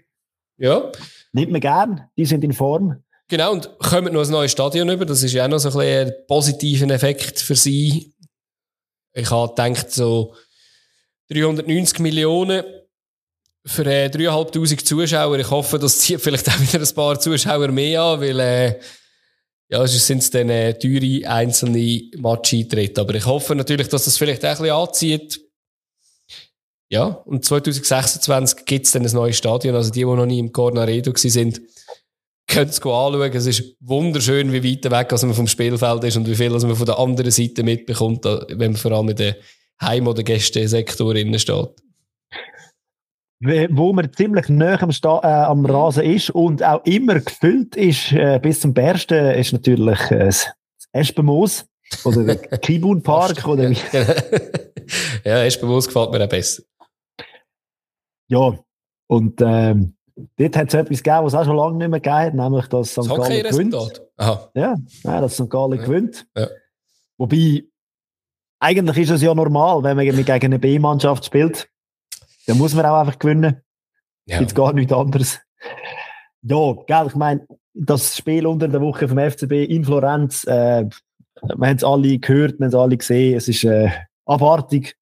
S1: Ja.
S2: Nimmt man gern. Die sind in Form.
S1: Genau, und kommen noch ein neues Stadion über. Das ist ja auch noch so ein, ein positiver Effekt für sie. Ich habe gedacht, so 390 Millionen für äh, 3'500 Zuschauer. Ich hoffe, das zieht vielleicht auch wieder ein paar Zuschauer mehr an, weil äh, ja, es sind dann äh, teure einzelne Match-Eintritte. Aber ich hoffe natürlich, dass das vielleicht auch ein bisschen anzieht. Ja, und 2026 gibt es dann ein neues Stadion. Also die, die noch nie im Cornaredo sind, können es anschauen. Es ist wunderschön, wie weit weg also man vom Spielfeld ist und wie viel also man von der anderen Seite mitbekommt, wenn man vor allem in den Heim- oder Gästesektor innen steht
S2: wo man ziemlich nah am, äh, am Rasen ist und auch immer gefüllt ist, äh, bis zum Bersten, ist natürlich äh, das Espenmoos oder der <laughs> Kibun Park. oder <laughs>
S1: ja, Espenmoos gefällt mir auch besser.
S2: Ja, und ähm, dort hat es etwas gegeben, was es auch schon lange nicht mehr gegeben nämlich dass St. Gallen gewinnt. Aha. Ja, ja, dass St. Gallen ja. gewinnt. Ja. Wobei, eigentlich ist es ja normal, wenn man gegen eine B-Mannschaft spielt dann muss man auch einfach gewinnen. Ja. Gibt gar nichts anderes. Ja, gell, ich meine, das Spiel unter der Woche vom FCB in Florenz, äh, wir haben es alle gehört, wir haben es alle gesehen, es ist äh, abartig,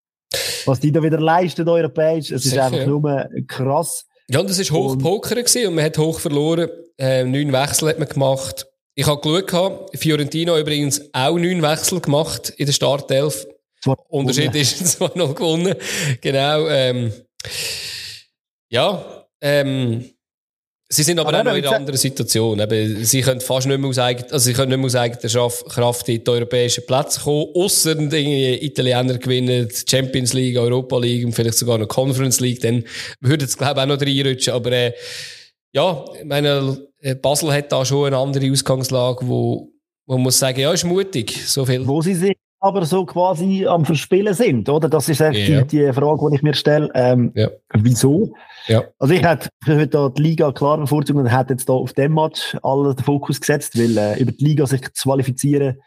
S2: was die da wieder leisten, europäisch. Es Sicher, ist einfach ja. nur krass.
S1: Ja, und es war hoch Poker und man hat hoch verloren. Äh, neun Wechsel hat man gemacht. Ich habe geschaut, Fiorentino übrigens auch neun Wechsel gemacht in der Startelf. Unterschied ist <laughs> zwar noch gewonnen. Genau. Ähm, ja, ähm, Sie sind aber, aber auch noch in einer anderen Situation. Eben, sie können fast nicht mehr aus eigener, also sie können nicht mehr aus eigener Kraft in die europäischen Plätze kommen, ausser die Italiener gewinnen die Champions League, Europa League und vielleicht sogar eine Conference League, dann würde es, glaube ich, auch noch reinrutschen. Aber, äh, ja, ich meine, äh, Basel hat da schon eine andere Ausgangslage, wo, man muss sagen, ja, ist mutig, so viel.
S2: Wo sie sich aber so quasi am Verspielen sind, oder? Das ist eigentlich ja. die, die, Frage, die ich mir stelle. Ähm, ja. Wieso? Ja. Also ich hätte heute die Liga klar bevorzugt und hätte jetzt da auf dem Match alle den Fokus gesetzt, weil äh, über die Liga sich zu qualifizieren.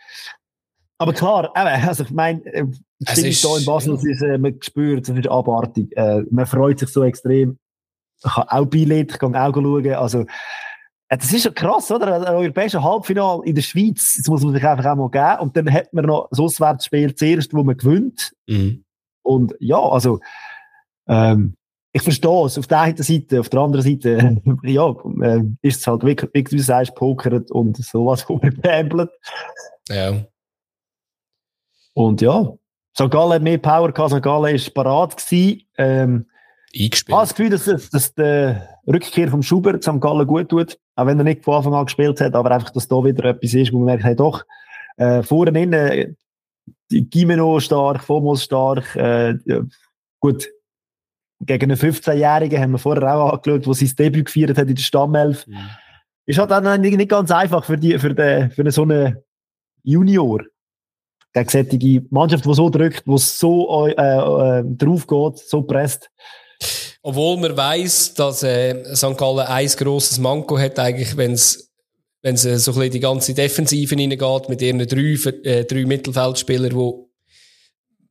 S2: Aber klar, eben, also ich meine, äh, ich ist, da in Basel, ja. ist, äh, man spürt, es ist abartig. Äh, man freut sich so extrem. Ich kann auch Billett, ich kann auch schauen. Also, das ist schon krass, oder? Ein europäischer Halbfinale in der Schweiz, das muss man sich einfach auch mal geben. Und dann hat man noch das Auswärtsspiel zuerst, wo man gewinnt. Mhm. Und ja, also, ähm, ich verstehe es. Auf der einen Seite, auf der anderen Seite, <laughs> ja, äh, ist es halt wirklich, wie du sagst, pokert und sowas <laughs> rumgepambelt.
S1: Ja.
S2: Und ja, St. Gallen hat mehr Power gehabt, St. Gallen war parat gewesen. Ähm,
S1: Eingespielt.
S2: Ich habe das Gefühl, dass, dass der Rückkehr vom Schubert St. Gallen gut tut. Auch wenn er nicht von Anfang an gespielt hat, aber einfach, dass da wieder etwas ist, wo man merkt, hey, doch, äh, vorne innen, Gimeno stark, Fomos stark, äh, gut, gegen einen 15-Jährigen haben wir vorher auch angeschaut, der sein Debüt gefeiert hat in der Stammelf. Mhm. Ist halt dann nicht ganz einfach für, die, für, den, für so einen Junior. Gegen solche Mannschaft, die so drückt, die so äh, äh, drauf geht, so presst.
S1: Obwohl man weiß, dass äh, St. Gallen ein grosses Manko hat, eigentlich, wenn es wenn es äh, so ein bisschen die ganze Defensive hineingeht, mit ihren drei, äh, drei Mittelfeldspielern, die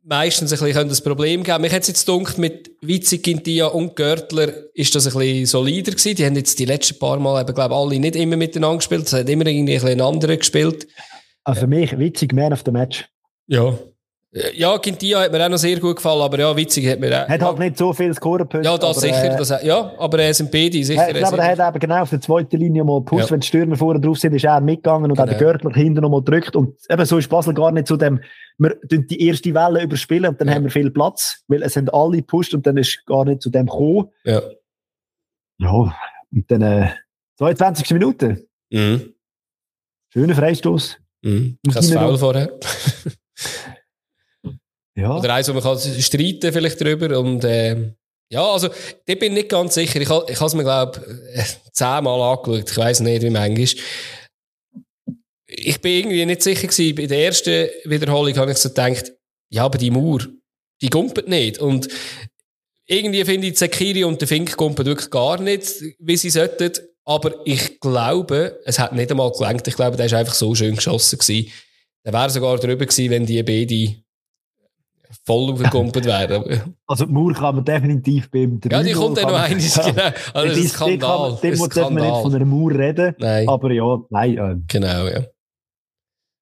S1: meistens ein bisschen das Problem geben. Mich hat jetzt gedacht, mit Witzig, Gintia und Görtler ist das ein bisschen solider gewesen. Die haben jetzt die letzten paar Mal eben, glaube alle nicht immer miteinander gespielt. Es hat immer irgendwie ein bisschen andere gespielt.
S2: Also für mich Witzig Man of the Match.
S1: Ja, ja, Quintia hat mir auch noch sehr gut gefallen, aber ja, witzig hat mir auch.
S2: Hat halt nicht so viel Scorepunkte.
S1: Ja, das aber, sicher. Äh, das, ja, aber er sind beide sicher.
S2: Ich glaube, er hat eben genau auf der zweiten Linie mal gepusht. Ja. Wenn die Stürmer vorne drauf sind, ist er mitgegangen und genau. hat den Görtler hinten noch mal gedrückt. Und eben so ist Basel gar nicht zu dem, wir die erste Welle überspielen und dann ja. haben wir viel Platz, weil es sind alle gepusht und dann ist gar nicht zu dem gekommen.
S1: Ja.
S2: Ja, und dann äh, 22. Minute.
S1: Mhm.
S2: Schöner Freistoß.
S1: Mhm. Kein Foul vorher. <laughs>
S2: Ja.
S1: Oder eins, wo man kann streiten vielleicht drüber und äh, ja, also da bin ich nicht ganz sicher. Ich, ich habe es mir, glaube ich, zehnmal angeschaut. Ich weiß nicht, wie manchmal. Ich bin irgendwie nicht sicher gewesen. Bei der ersten Wiederholung habe ich so gedacht, ja, aber die Mauer, die gumpet nicht. Und irgendwie finde ich Zekiri und der Fink gumpet wirklich gar nicht, wie sie sollten. Aber ich glaube, es hat nicht einmal gelangt. Ich glaube, der ist einfach so schön geschossen gewesen. Der wäre sogar drüber gewesen, wenn die beide voll aufgekumpelt werden. <laughs>
S2: Also die Mauer kann man definitiv beim
S1: Ja, die kommt dann noch eines, genau. Also ein Skandal.
S2: Dem muss man nicht von einer Mauer reden.
S1: Nein.
S2: Aber ja, nein.
S1: Äh, genau, ja.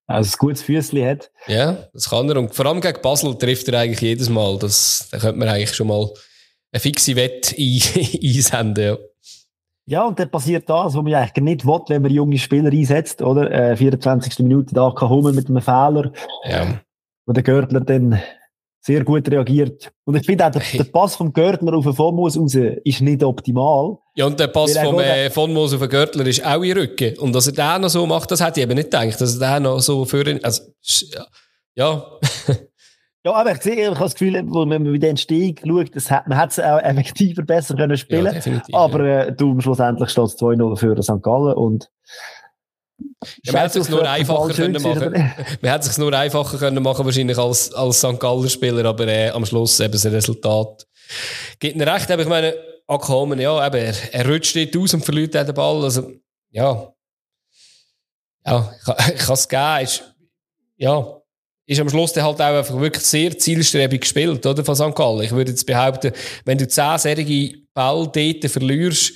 S2: Also ein gutes Füßli hat.
S1: Ja, das kann er. Und vor allem gegen Basel trifft er eigentlich jedes Mal. Das, da könnte man eigentlich schon mal eine fixe Wette <laughs> einsenden, ja.
S2: Ja, und dann passiert das, was man eigentlich nicht will, wenn man junge Spieler einsetzt, oder? Äh, 24. Minute da kann mit einem Fehler.
S1: Ja.
S2: Und der Görtler dann sehr gut reagiert. Und ich finde auch, der, der Pass vom Görtler auf den von raus ist nicht optimal.
S1: Ja, und der Pass vom äh, von Moos auf den Görtler ist auch in Rücken. Und dass er den noch so macht, das hätte ich eben nicht gedacht, dass er den noch so für ihn, also, ja. <laughs>
S2: ja, aber ich, sehe, ich habe das Gefühl, wenn man mit den Stieg schaut, das hat, man hätte es auch effektiver besser können spielen. Ja, aber äh, du, schlussendlich steht es 2-0 für St. Gallen und
S1: man hätte es nur einfacher können machen. man hätte es nur einfacher können machen wahrscheinlich als, als St. Galler Spieler, aber äh, am Schluss eben das Resultat gibt mir recht. Aber ich meine, Akkomen, ja, eben, er, er rutscht nicht aus und verliert den Ball. Also, ja. Ja, ich kann <laughs> es geben. Ist, ja, ist am Schluss dann halt auch einfach wirklich sehr zielstrebig gespielt, oder, von St. Gallen. Ich würde jetzt behaupten, wenn du zehn serige Ball dort verlierst,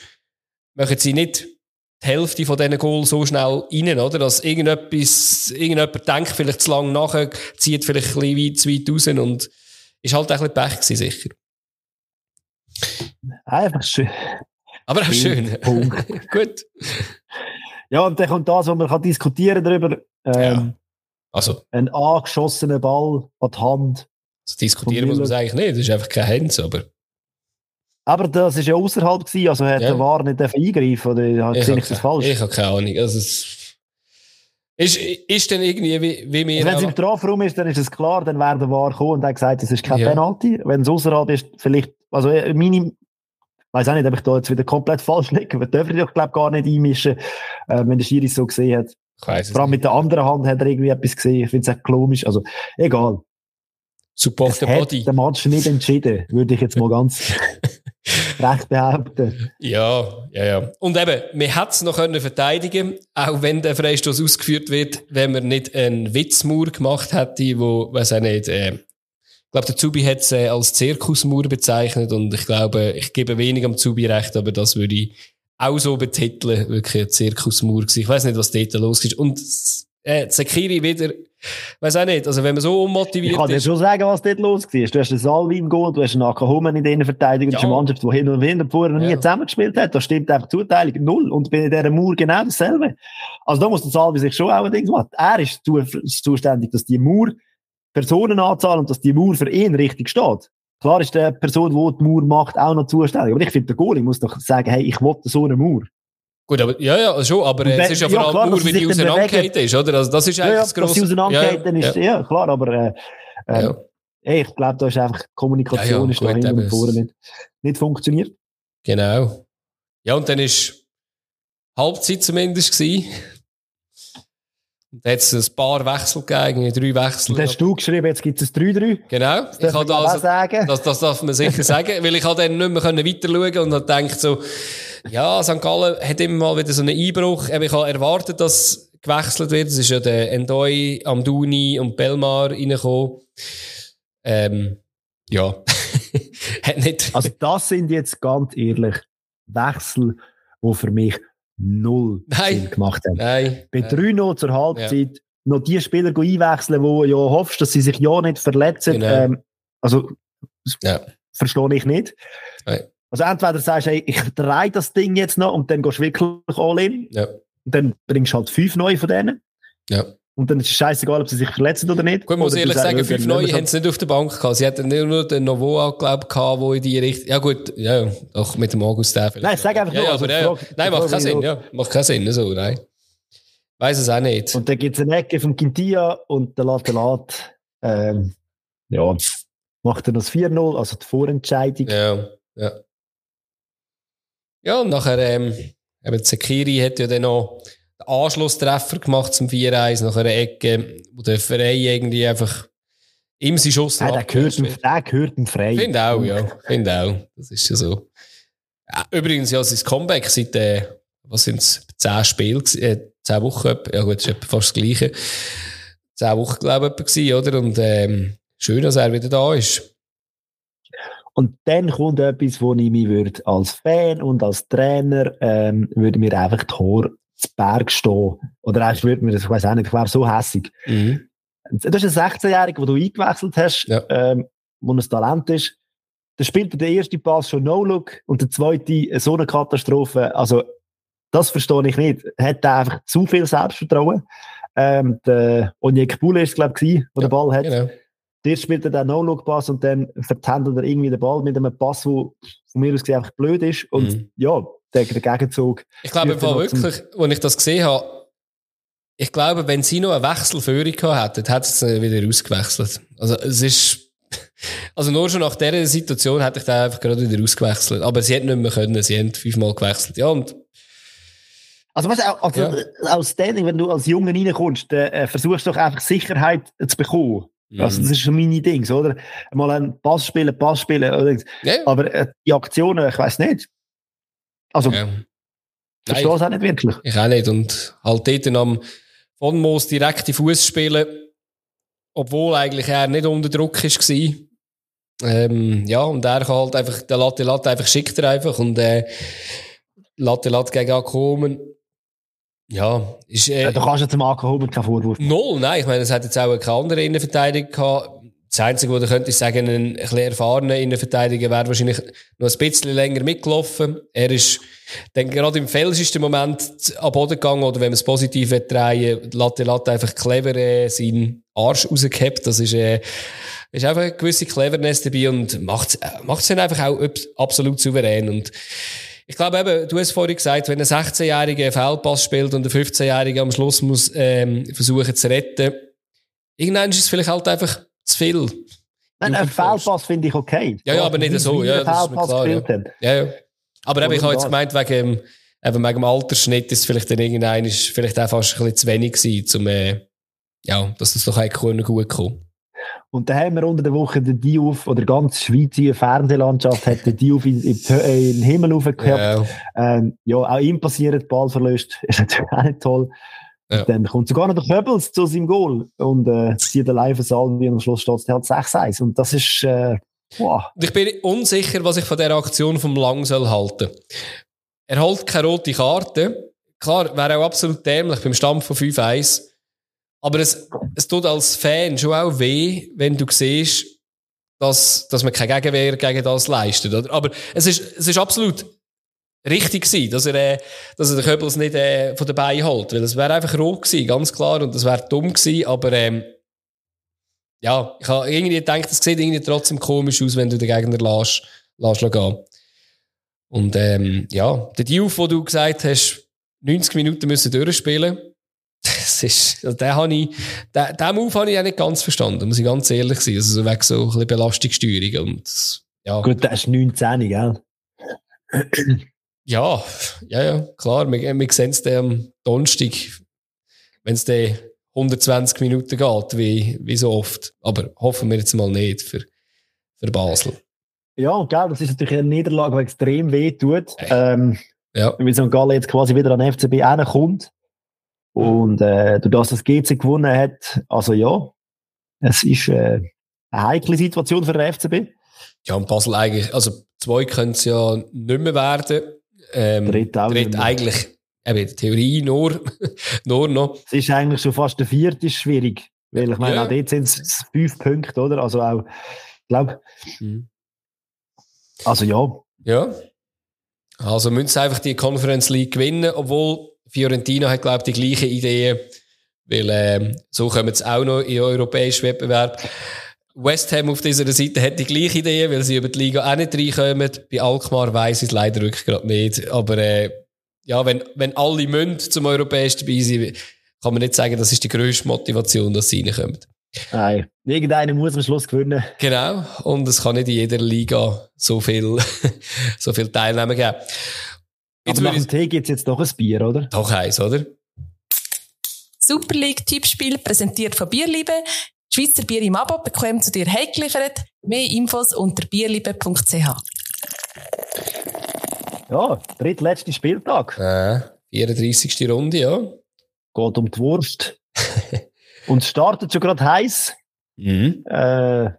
S1: machen sie nicht die Hälfte von diesen Goals so schnell rein, oder? Dass irgendetwas, irgendjemand denkt vielleicht zu lang nachher, zieht vielleicht ein bisschen weit, zu weit raus und ist halt ein bisschen Pech gewesen, sicher.
S2: Einfach schön.
S1: Aber auch schön. <laughs> Gut.
S2: Ja, und dann kommt das, wo man kann diskutieren darüber. Ähm, ja.
S1: Also.
S2: Ein angeschossener Ball an die Hand.
S1: Also diskutieren muss man es eigentlich nicht, das ist einfach kein Hands, aber.
S2: Aber das war ja außerhalb, gewesen, also hat
S1: Ja.
S2: der War nicht eingreifen oder hat
S1: Ich
S2: sehe ich das falsch?
S1: ich habe keine Ahnung. Also, es ist, ist dann irgendwie, wie, wie wir.
S2: Wenn es im Strafraum ist, dann ist es klar, dann wäre der War gekommen und hat gesagt, es ist kein
S1: Ja.
S2: Penalty. Wenn es außerhalb ist, vielleicht, also äh, meine, weiß auch nicht, ob ich da jetzt wieder komplett <laughs> falsch liege, wir dürfen doch, glaube gar nicht einmischen, äh, wenn der Schiri so gesehen hat.
S1: ich
S2: Vor allem mit der anderen Hand hat er irgendwie etwas gesehen, ich finde es auch komisch, also egal.
S1: Support the
S2: hat
S1: Body.
S2: der Match nicht entschieden, würde ich jetzt mal <laughs> ganz recht behaupten.
S1: Ja, ja, ja. Und eben, wir hätten es noch können verteidigen auch wenn der Freistoß ausgeführt wird, wenn man nicht einen Witzmauer gemacht hätte, wo, weiß auch nicht, äh, ich glaube, der Zubi hat es äh, als Zirkusmauer bezeichnet und ich glaube, ich gebe wenig am Zubi recht, aber das würde ich auch so betiteln, wirklich ein Zirkusmauer. Ich weiß nicht, was dort los ist. Und äh, Sekiri wieder, weiß auch nicht, also wenn man so
S2: Ich
S1: unmotiviert
S2: kann dir
S1: ist,
S2: schon sagen, was dort los war. Du hast einen Salvi im Goal, du hast einen Akahumen in der Verteidigung, du hast eine
S1: Ja.
S2: Mannschaft, die hin und wieder vorher noch nie
S1: Ja.
S2: zusammengespielt hat. Da stimmt einfach die Zuteilung null. Und bei dieser Mauer genau dasselbe. Also da muss der Salvi sich schon auch ein Ding machen. Er ist zu, zuständig, dass die Mauer Personenanzahl und dass die Mauer für ihn richtig steht. Klar ist der Person, die die Mauer macht, auch noch zuständig. Aber ich finde, der Goalie muss doch sagen, hey, ich will so eine Mauer.
S1: Gut, aber, ja, ja, schon, aber äh,
S2: Und
S1: es
S2: wenn-
S1: ist ja
S2: ja,
S1: vor allem
S2: klar,
S1: nur,
S2: sie
S1: die
S2: sich dann
S1: auseinandergehalten ist, oder? Also das ist
S2: Ja,
S1: eigentlich
S2: ja,
S1: das
S2: dass
S1: grosse...
S2: sie auseinandergehen, dann ist,
S1: ja,
S2: ja. klar, aber, äh, äh,
S1: ja.
S2: Ey, ich glaube, da ist einfach Kommunikation
S1: Ja, ja,
S2: ist da hinten und vorne nicht, nicht funktioniert.
S1: Genau. Ja, und dann ist Halbzeit zumindest gewesen. Und hat es ein paar Wechsel gegeben, drei Wechsel.
S2: Und dann hast du geschrieben, jetzt gibt es ein 3-3.
S1: genau.
S2: Das
S1: Ich
S2: darf
S1: also,
S2: sagen.
S1: das, das darf man sicher <laughs> sagen, weil ich dann nicht mehr weiter schauen und habe gedacht so, ja, St. Gallen hat immer mal wieder so einen Einbruch. Ich habe erwartet, dass gewechselt wird. Es ist ja der Endoi, Amduni und Belmar reingekommen. Ähm, ja. <laughs> hat nicht...
S2: Also das sind jetzt ganz ehrlich Wechsel, die für mich null
S1: Nein.
S2: Sinn gemacht haben.
S1: Nein.
S2: Bei 3-0 zur Halbzeit noch die Spieler einwechseln, wo ja hoffst, dass sie sich ja nicht verletzen.
S1: Genau.
S2: Ähm, also
S1: Ja.
S2: verstehe ich nicht.
S1: Nein.
S2: Also entweder sagst du, hey, ich drehe das Ding jetzt noch und dann gehst du wirklich all in.
S1: Ja.
S2: Und dann bringst du halt fünf neue von denen.
S1: Ja.
S2: Und dann ist es scheißegal, ob sie sich verletzen oder nicht.
S1: Gut, muss
S2: Oder
S1: ehrlich sagen, fünf
S2: dann
S1: neue haben sie nicht auf der Bank gehabt. Sie hatten nur, den Novoa, glaube ich, wo in die Richtung, ja gut, ja, auch mit dem August der vielleicht.
S2: Nein, sag einfach
S1: ja,
S2: nur,
S1: ja,
S2: also
S1: aber, ja,
S2: Frage-
S1: nein, macht keinen Sinn, ja, macht keinen Sinn, so, nein. Weiß es auch nicht.
S2: Und dann gibt es eine Ecke vom Quintia und der Latelat, ähm, ja, macht er noch das 4-0, also die Vorentscheidung.
S1: Ja, ja. Ja, und nachher, ähm, eben Sekiri hat ja dann noch den Anschlusstreffer gemacht zum 4-1 nach einer Ecke, wo der Verein irgendwie einfach ihm seinen Schuss
S2: Ja,
S1: noch
S2: der, gehört
S1: abgewehrt
S2: der gehört ihm frei.
S1: Finde auch, ja. Finde auch. Das ist ja so. Ja, übrigens, ja, sein Comeback seit, äh, was sind es, zehn Spiele, gewesen, äh, zehn Wochen, etwa. ja gut, das ist fast das Gleiche. Zehn Wochen, glaube ich, gewesen, oder? Und, ähm, schön, dass er wieder da ist.
S2: Und dann kommt etwas, wo ich mich würde als Fan und als Trainer, ähm, würde mir einfach Tor zu Berg stehen. Oder eigentlich würde mir das, ich weiß auch nicht, ich wäre so hässig.
S1: Mhm.
S2: Du hast einen 16-Jährigen, den du eingewechselt hast,
S1: Ja.
S2: ähm, wo ein Talent ist. Dann spielt er den ersten Pass schon No-Look und der zweite so eine Katastrophe. Also, das verstehe ich nicht. Hat er einfach zu viel Selbstvertrauen. Ähm, der Onyek Bule ist, glaube ich, der
S1: Ja,
S2: den Ball hat.
S1: Genau.
S2: Der spielt er den No-Look-Pass und dann vertändelt er irgendwie den Ball mit einem Pass, der von mir aus gesehen einfach blöd ist. Und
S1: Mhm.
S2: ja, der, der Gegenzug.
S1: Ich glaube wirklich, als ich das gesehen habe, ich glaube, wenn sie noch eine Wechselführung gehabt hätten, hätten sie ihn wieder ausgewechselt. Also, es ist, <laughs> also nur schon nach dieser Situation hätte ich den einfach gerade wieder ausgewechselt. Aber sie hätten nicht mehr können, sie haben fünfmal gewechselt. Ja, und,
S2: Also, weißt du, also,
S1: Ja.
S2: als Standing, wenn du als Junge reinkommst, dann äh, versuchst du doch einfach Sicherheit zu bekommen. Also,
S1: Mhm.
S2: das ist schon meine Dings, oder? Mal einen Pass spielen, Pass spielen.
S1: Ja,
S2: Aber äh, die Aktionen, ich weiß nicht. Also,
S1: ja.
S2: ich verstehe es auch nicht wirklich.
S1: Ich auch nicht. Und halt dort am von Moos direkt die Fuß spielen, obwohl eigentlich er nicht unter Druck war. Ähm, ja, und er kann halt einfach, der Latte Latte einfach schickt er einfach und äh, Latte Latte gegen ankommen. Ja, ist äh,
S2: Äh, da kannst du zum Marco Huber keinen Vorwurf machen.
S1: null. Nein, ich meine, es hat jetzt auch keine andere Innenverteidigung gehabt. Das Einzige, was du könntest sagen, ein bisschen erfahrener Innenverteidiger wäre wahrscheinlich noch ein bisschen länger mitgelaufen. Er ist dann gerade im felsigsten Moment am Boden gegangen, oder wenn man es positiv drehen Latte Latte einfach clever äh, seinen Arsch rausgehabt. Das ist, äh, ist einfach eine gewisse Cleverness dabei und macht es dann einfach auch absolut souverän. Und ich glaube eben, du hast vorhin gesagt, wenn ein 16-Jähriger einen Feldpass spielt und ein 15-Jähriger am Schluss muss ähm, versuchen zu retten, irgendwann ist es vielleicht halt einfach zu viel.
S2: Nein, ein Feldpass finde ich okay.
S1: Ja, ja, aber nicht so. Ja, das ist mir klar, ja. ja, ja. Aber eben, ich habe jetzt gemeint, wegen, eben wegen dem Altersschnitt ist vielleicht dann irgendein, ist vielleicht auch fast ein bisschen zu wenig gewesen, um, äh, ja, dass das doch eigentlich gut kommen
S2: und dann haben wir unter der Woche den Diouf, oder ganz Schweizer Fernsehlandschaft hat den Diouf in, in, in den Himmel aufgehabt. Ja. Ähm, ja, auch ihm passiert, Ball verlöst. <laughs> Ist natürlich auch nicht toll. Ja. Dann kommt sogar noch der Köbels zu seinem Goal und äh, zieht allein für Salvi und am Schluss steht es halt 6-1. Und das ist, äh, wow.
S1: Ich bin unsicher, was ich von dieser Aktion vom Lang soll halten. Er holt keine rote Karte. Klar, wäre auch absolut dämlich beim Stand von 5-1. Aber es, es tut als Fan schon auch weh, wenn du siehst, dass, dass man keine Gegenwehr gegen das leistet. Oder? Aber es ist, es ist absolut richtig gewesen, dass er, äh, dass er den Köbels nicht äh, von dabei holt. Weil es wäre einfach rot gewesen, ganz klar. Und das wäre dumm gewesen. Aber ähm, ja, ich habe irgendwie gedacht, es sieht irgendwie trotzdem komisch aus, wenn du den Gegner lässt, lässt gehen. Und ähm, ja, der Diouf, wo du gesagt hast, 90 Minuten müssen durchspielen das ist, also den habe ich, den, den Move habe ich auch nicht ganz verstanden, muss ich ganz ehrlich sein. Also, wegen so ein bisschen Belastungssteuerung und, ja.
S2: Gut, der ist 19, gell?
S1: ja, ja, ja, klar. Wir, wir sehen es dann am Donnerstag, wenn es dann 120 Minuten geht, wie, wie so oft. Aber hoffen wir jetzt mal nicht für, für Basel.
S2: Ja, gell, das ist natürlich eine Niederlage, die extrem weh tut. Ähm, ja. Weil St. Gallen jetzt quasi wieder an den FCB kommt. Und äh, durch das das GC gewonnen hat, also ja, es ist äh, eine heikle Situation für den FCB.
S1: Ja, und Basel eigentlich, also zwei können es ja nicht mehr werden. Ähm, dritt auch dritt eigentlich, eben Theorie nur, <laughs> nur noch.
S2: Es ist eigentlich schon fast der vierte ist schwierig. Weil ich meine, ja. auch dort sind es fünf Punkte, oder? Also auch, ich glaube, mhm. also ja.
S1: Ja. Also müssen sie einfach die Conference League gewinnen, obwohl Fiorentina hat, glaube ich, die gleiche Idee, weil äh, so kommen sie auch noch in den europäischen Wettbewerb. West Ham auf dieser Seite hat die gleiche Idee, weil sie über die Liga auch nicht reinkommen. Bei Alkmaar weiss ich es leider wirklich gerade nicht. Aber äh, ja, wenn, wenn alle müssen zum Europäischen dabei sein, kann man nicht sagen, das ist die grösste Motivation, dass sie reinkommen.
S2: Nein, irgendeiner muss am Schluss gewinnen.
S1: Genau, und es kann nicht in jeder Liga so viel, <laughs> so viel Teilnehmer geben.
S2: Jetzt Aber nach dem Tee gibt es jetzt doch ein Bier, oder?
S1: Doch eins, oder?
S3: Super League Tippspiel präsentiert von Bierliebe. Schweizer Bier im Abo bekommt zu dir heimgeliefert. Mehr Infos unter bierliebe.ch.
S2: Ja, drittletzter Spieltag.
S1: Äh, 34. Runde, ja.
S2: Geht um die Wurst. <laughs> Und es startet schon gerade heiß. Mhm. Äh,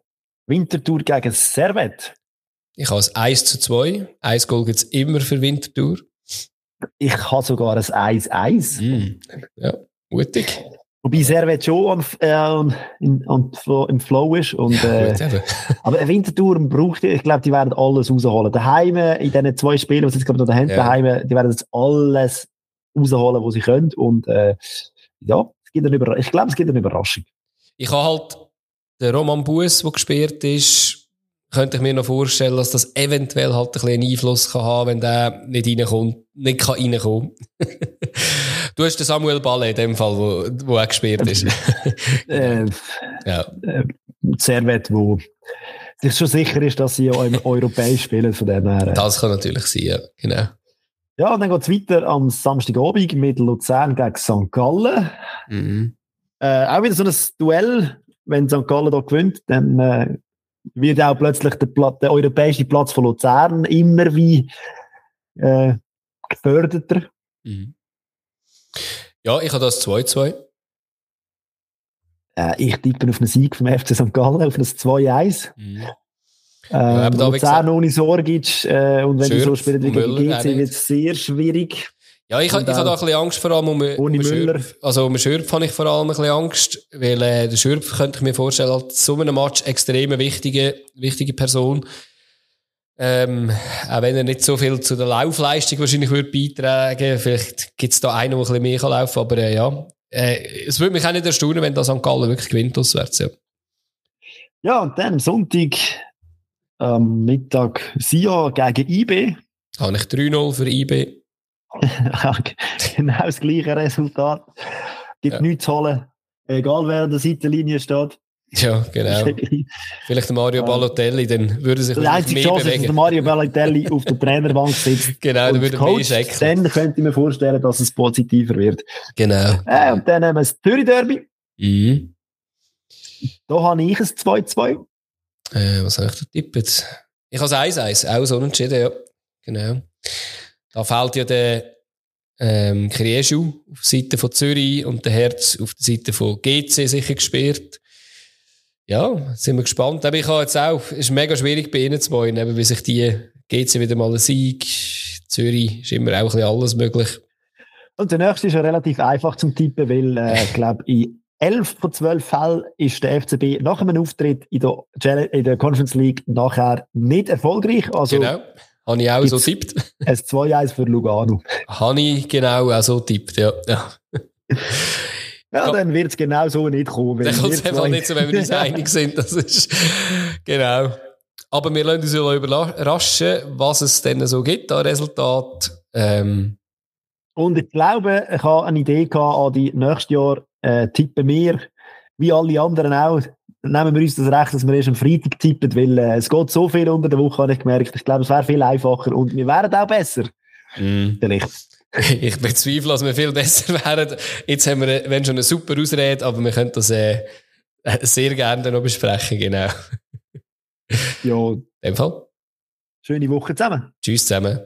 S2: Wintertour gegen Servet.
S1: Ich habe es 1 zu 2. Eins Goal gibt es immer für Wintertour.
S2: Ich habe sogar ein 1-1.
S1: Mm. Ja, mutig.
S2: Wobei Servet schon äh, an, an, im Flow ist. Und, äh, Gut, <laughs> aber eine Wintertour braucht, ich glaube, die werden alles rausholen. Daheim, in diesen zwei Spielen, was jetzt gerade noch daheim, ja. daheim, die werden jetzt alles rausholen, was sie können. Und äh, ja, es gibt eine Überraschung. ich glaube, es gibt eine Überraschung.
S1: Ich habe halt den Roman Bues, der gespielt ist, könnte ich mir noch vorstellen, dass das eventuell halt ein bisschen Einfluss kann haben, wenn der nicht reinkommt, nicht kann reinkommen. <laughs> du hast den Samuel Balle in dem Fall, wo, wo er gespielt ist. <laughs>
S2: äh, ja. Äh, Servet, wo sich schon sicher ist, dass sie ja im Europäisch spielen, von dem her.
S1: Das kann natürlich sein, ja, genau.
S2: Ja, und dann geht es weiter am Samstagabend mit Luzern gegen St. Gallen. Mhm. Äh, auch wieder so ein Duell, wenn St. Gallen da gewinnt, dann äh, wird auch plötzlich der, Pla der europäische Platz von Luzern immer wie äh, geförderter. Mhm.
S1: Ja, ich habe das 2-2.
S2: Äh, ich tippe auf einen Sieg vom FC St. Gallen, auf ein 2-1. Mhm. Äh, Luzern ohne Sorgic äh, und wenn Schürf, die so spielen wie gegen GC, wird es sehr schwierig.
S1: Ja, ich, ich habe da ein bisschen Angst, vor allem um,
S2: ohne
S1: um
S2: Müller.
S1: Schürpf. Also um Schürpf habe ich vor allem ein bisschen Angst, weil äh, der Schürpf könnte ich mir vorstellen, als so einem Match extrem wichtige, wichtige Person. Ähm, auch wenn er nicht so viel zu der Laufleistung wahrscheinlich würde beitragen vielleicht gibt es da einen, der ein bisschen mehr kann laufen aber äh, ja. Äh, es würde mich auch nicht erstaunen, wenn das St. Gallen wirklich gewinnt auswärts, ja.
S2: Ja, und dann Sonntag am Mittag Sia gegen IB.
S1: Habe ich 3-0 für IB. <laughs>
S2: genau das gleiche Resultat. Gibt
S1: Ja.
S2: nichts zu holen. Egal wer an der Seitenlinie steht.
S1: Ja, genau. Vielleicht der Mario. Balotelli, dann würde sich
S2: Die einzige Chance ist, dass
S1: bewegen.
S2: der Mario Balotelli auf der Trainerbank sitzt. <laughs>
S1: Genau, dann würde
S2: coacht.
S1: mehr.
S2: Dann könnte ich mir vorstellen, dass es positiver wird.
S1: Genau.
S2: Äh, und dann haben wir das Zürich-Derby.
S1: Mhm.
S2: Da habe ich ein 2-2.
S1: Äh, was habe ich da tippt? Ich habe 1-1, auch so unentschieden, ja. Genau. Da fehlt ja der ähm, Krieschu auf der Seite von Zürich und der Herz auf der Seite von GC sicher gesperrt. Ja, sind wir gespannt. Aber ich habe jetzt auch, es ist mega schwierig bei ihnen zu bauen, eben, weil sich die GC wieder mal einen Sieg, Zürich ist immer auch ein bisschen alles möglich.
S2: Und der nächste ist ja relativ einfach zum Tippen, weil äh, <laughs> ich glaube, in 11 von 12 Fällen ist der FCB nach einem Auftritt in der, in der Conference League nachher nicht erfolgreich. Also
S1: genau. Habe ich auch so tippt.
S2: ein 2-1 für Lugano. <laughs>
S1: Habe ich genau auch so tippt, ja. ja.
S2: Ja, dann wird es genau so nicht kommen.
S1: Dann kommt es einfach nicht so, wenn wir uns einig sind. Das ist, <laughs> genau. Aber wir lassen uns ja überraschen, was es denn so gibt an Resultat. Ähm,
S2: Und ich glaube, ich habe eine Idee gehabt, an die nächstes Jahr äh, tippen wir, wie alle anderen auch, nehmen wir uns das Recht, dass wir erst am Freitag tippen, weil äh, es geht so viel unter der Woche, habe ich gemerkt. Ich glaube, es wäre viel einfacher und wir wären auch besser. Vielleicht. <laughs>
S1: ich bezweifle, dass wir viel besser wären. Jetzt haben wir, wenn schon eine super Ausrede, aber wir können das äh, sehr gerne noch besprechen, genau.
S2: Ja,
S1: In dem Fall.
S2: schöne Woche zusammen.
S1: Tschüss zusammen.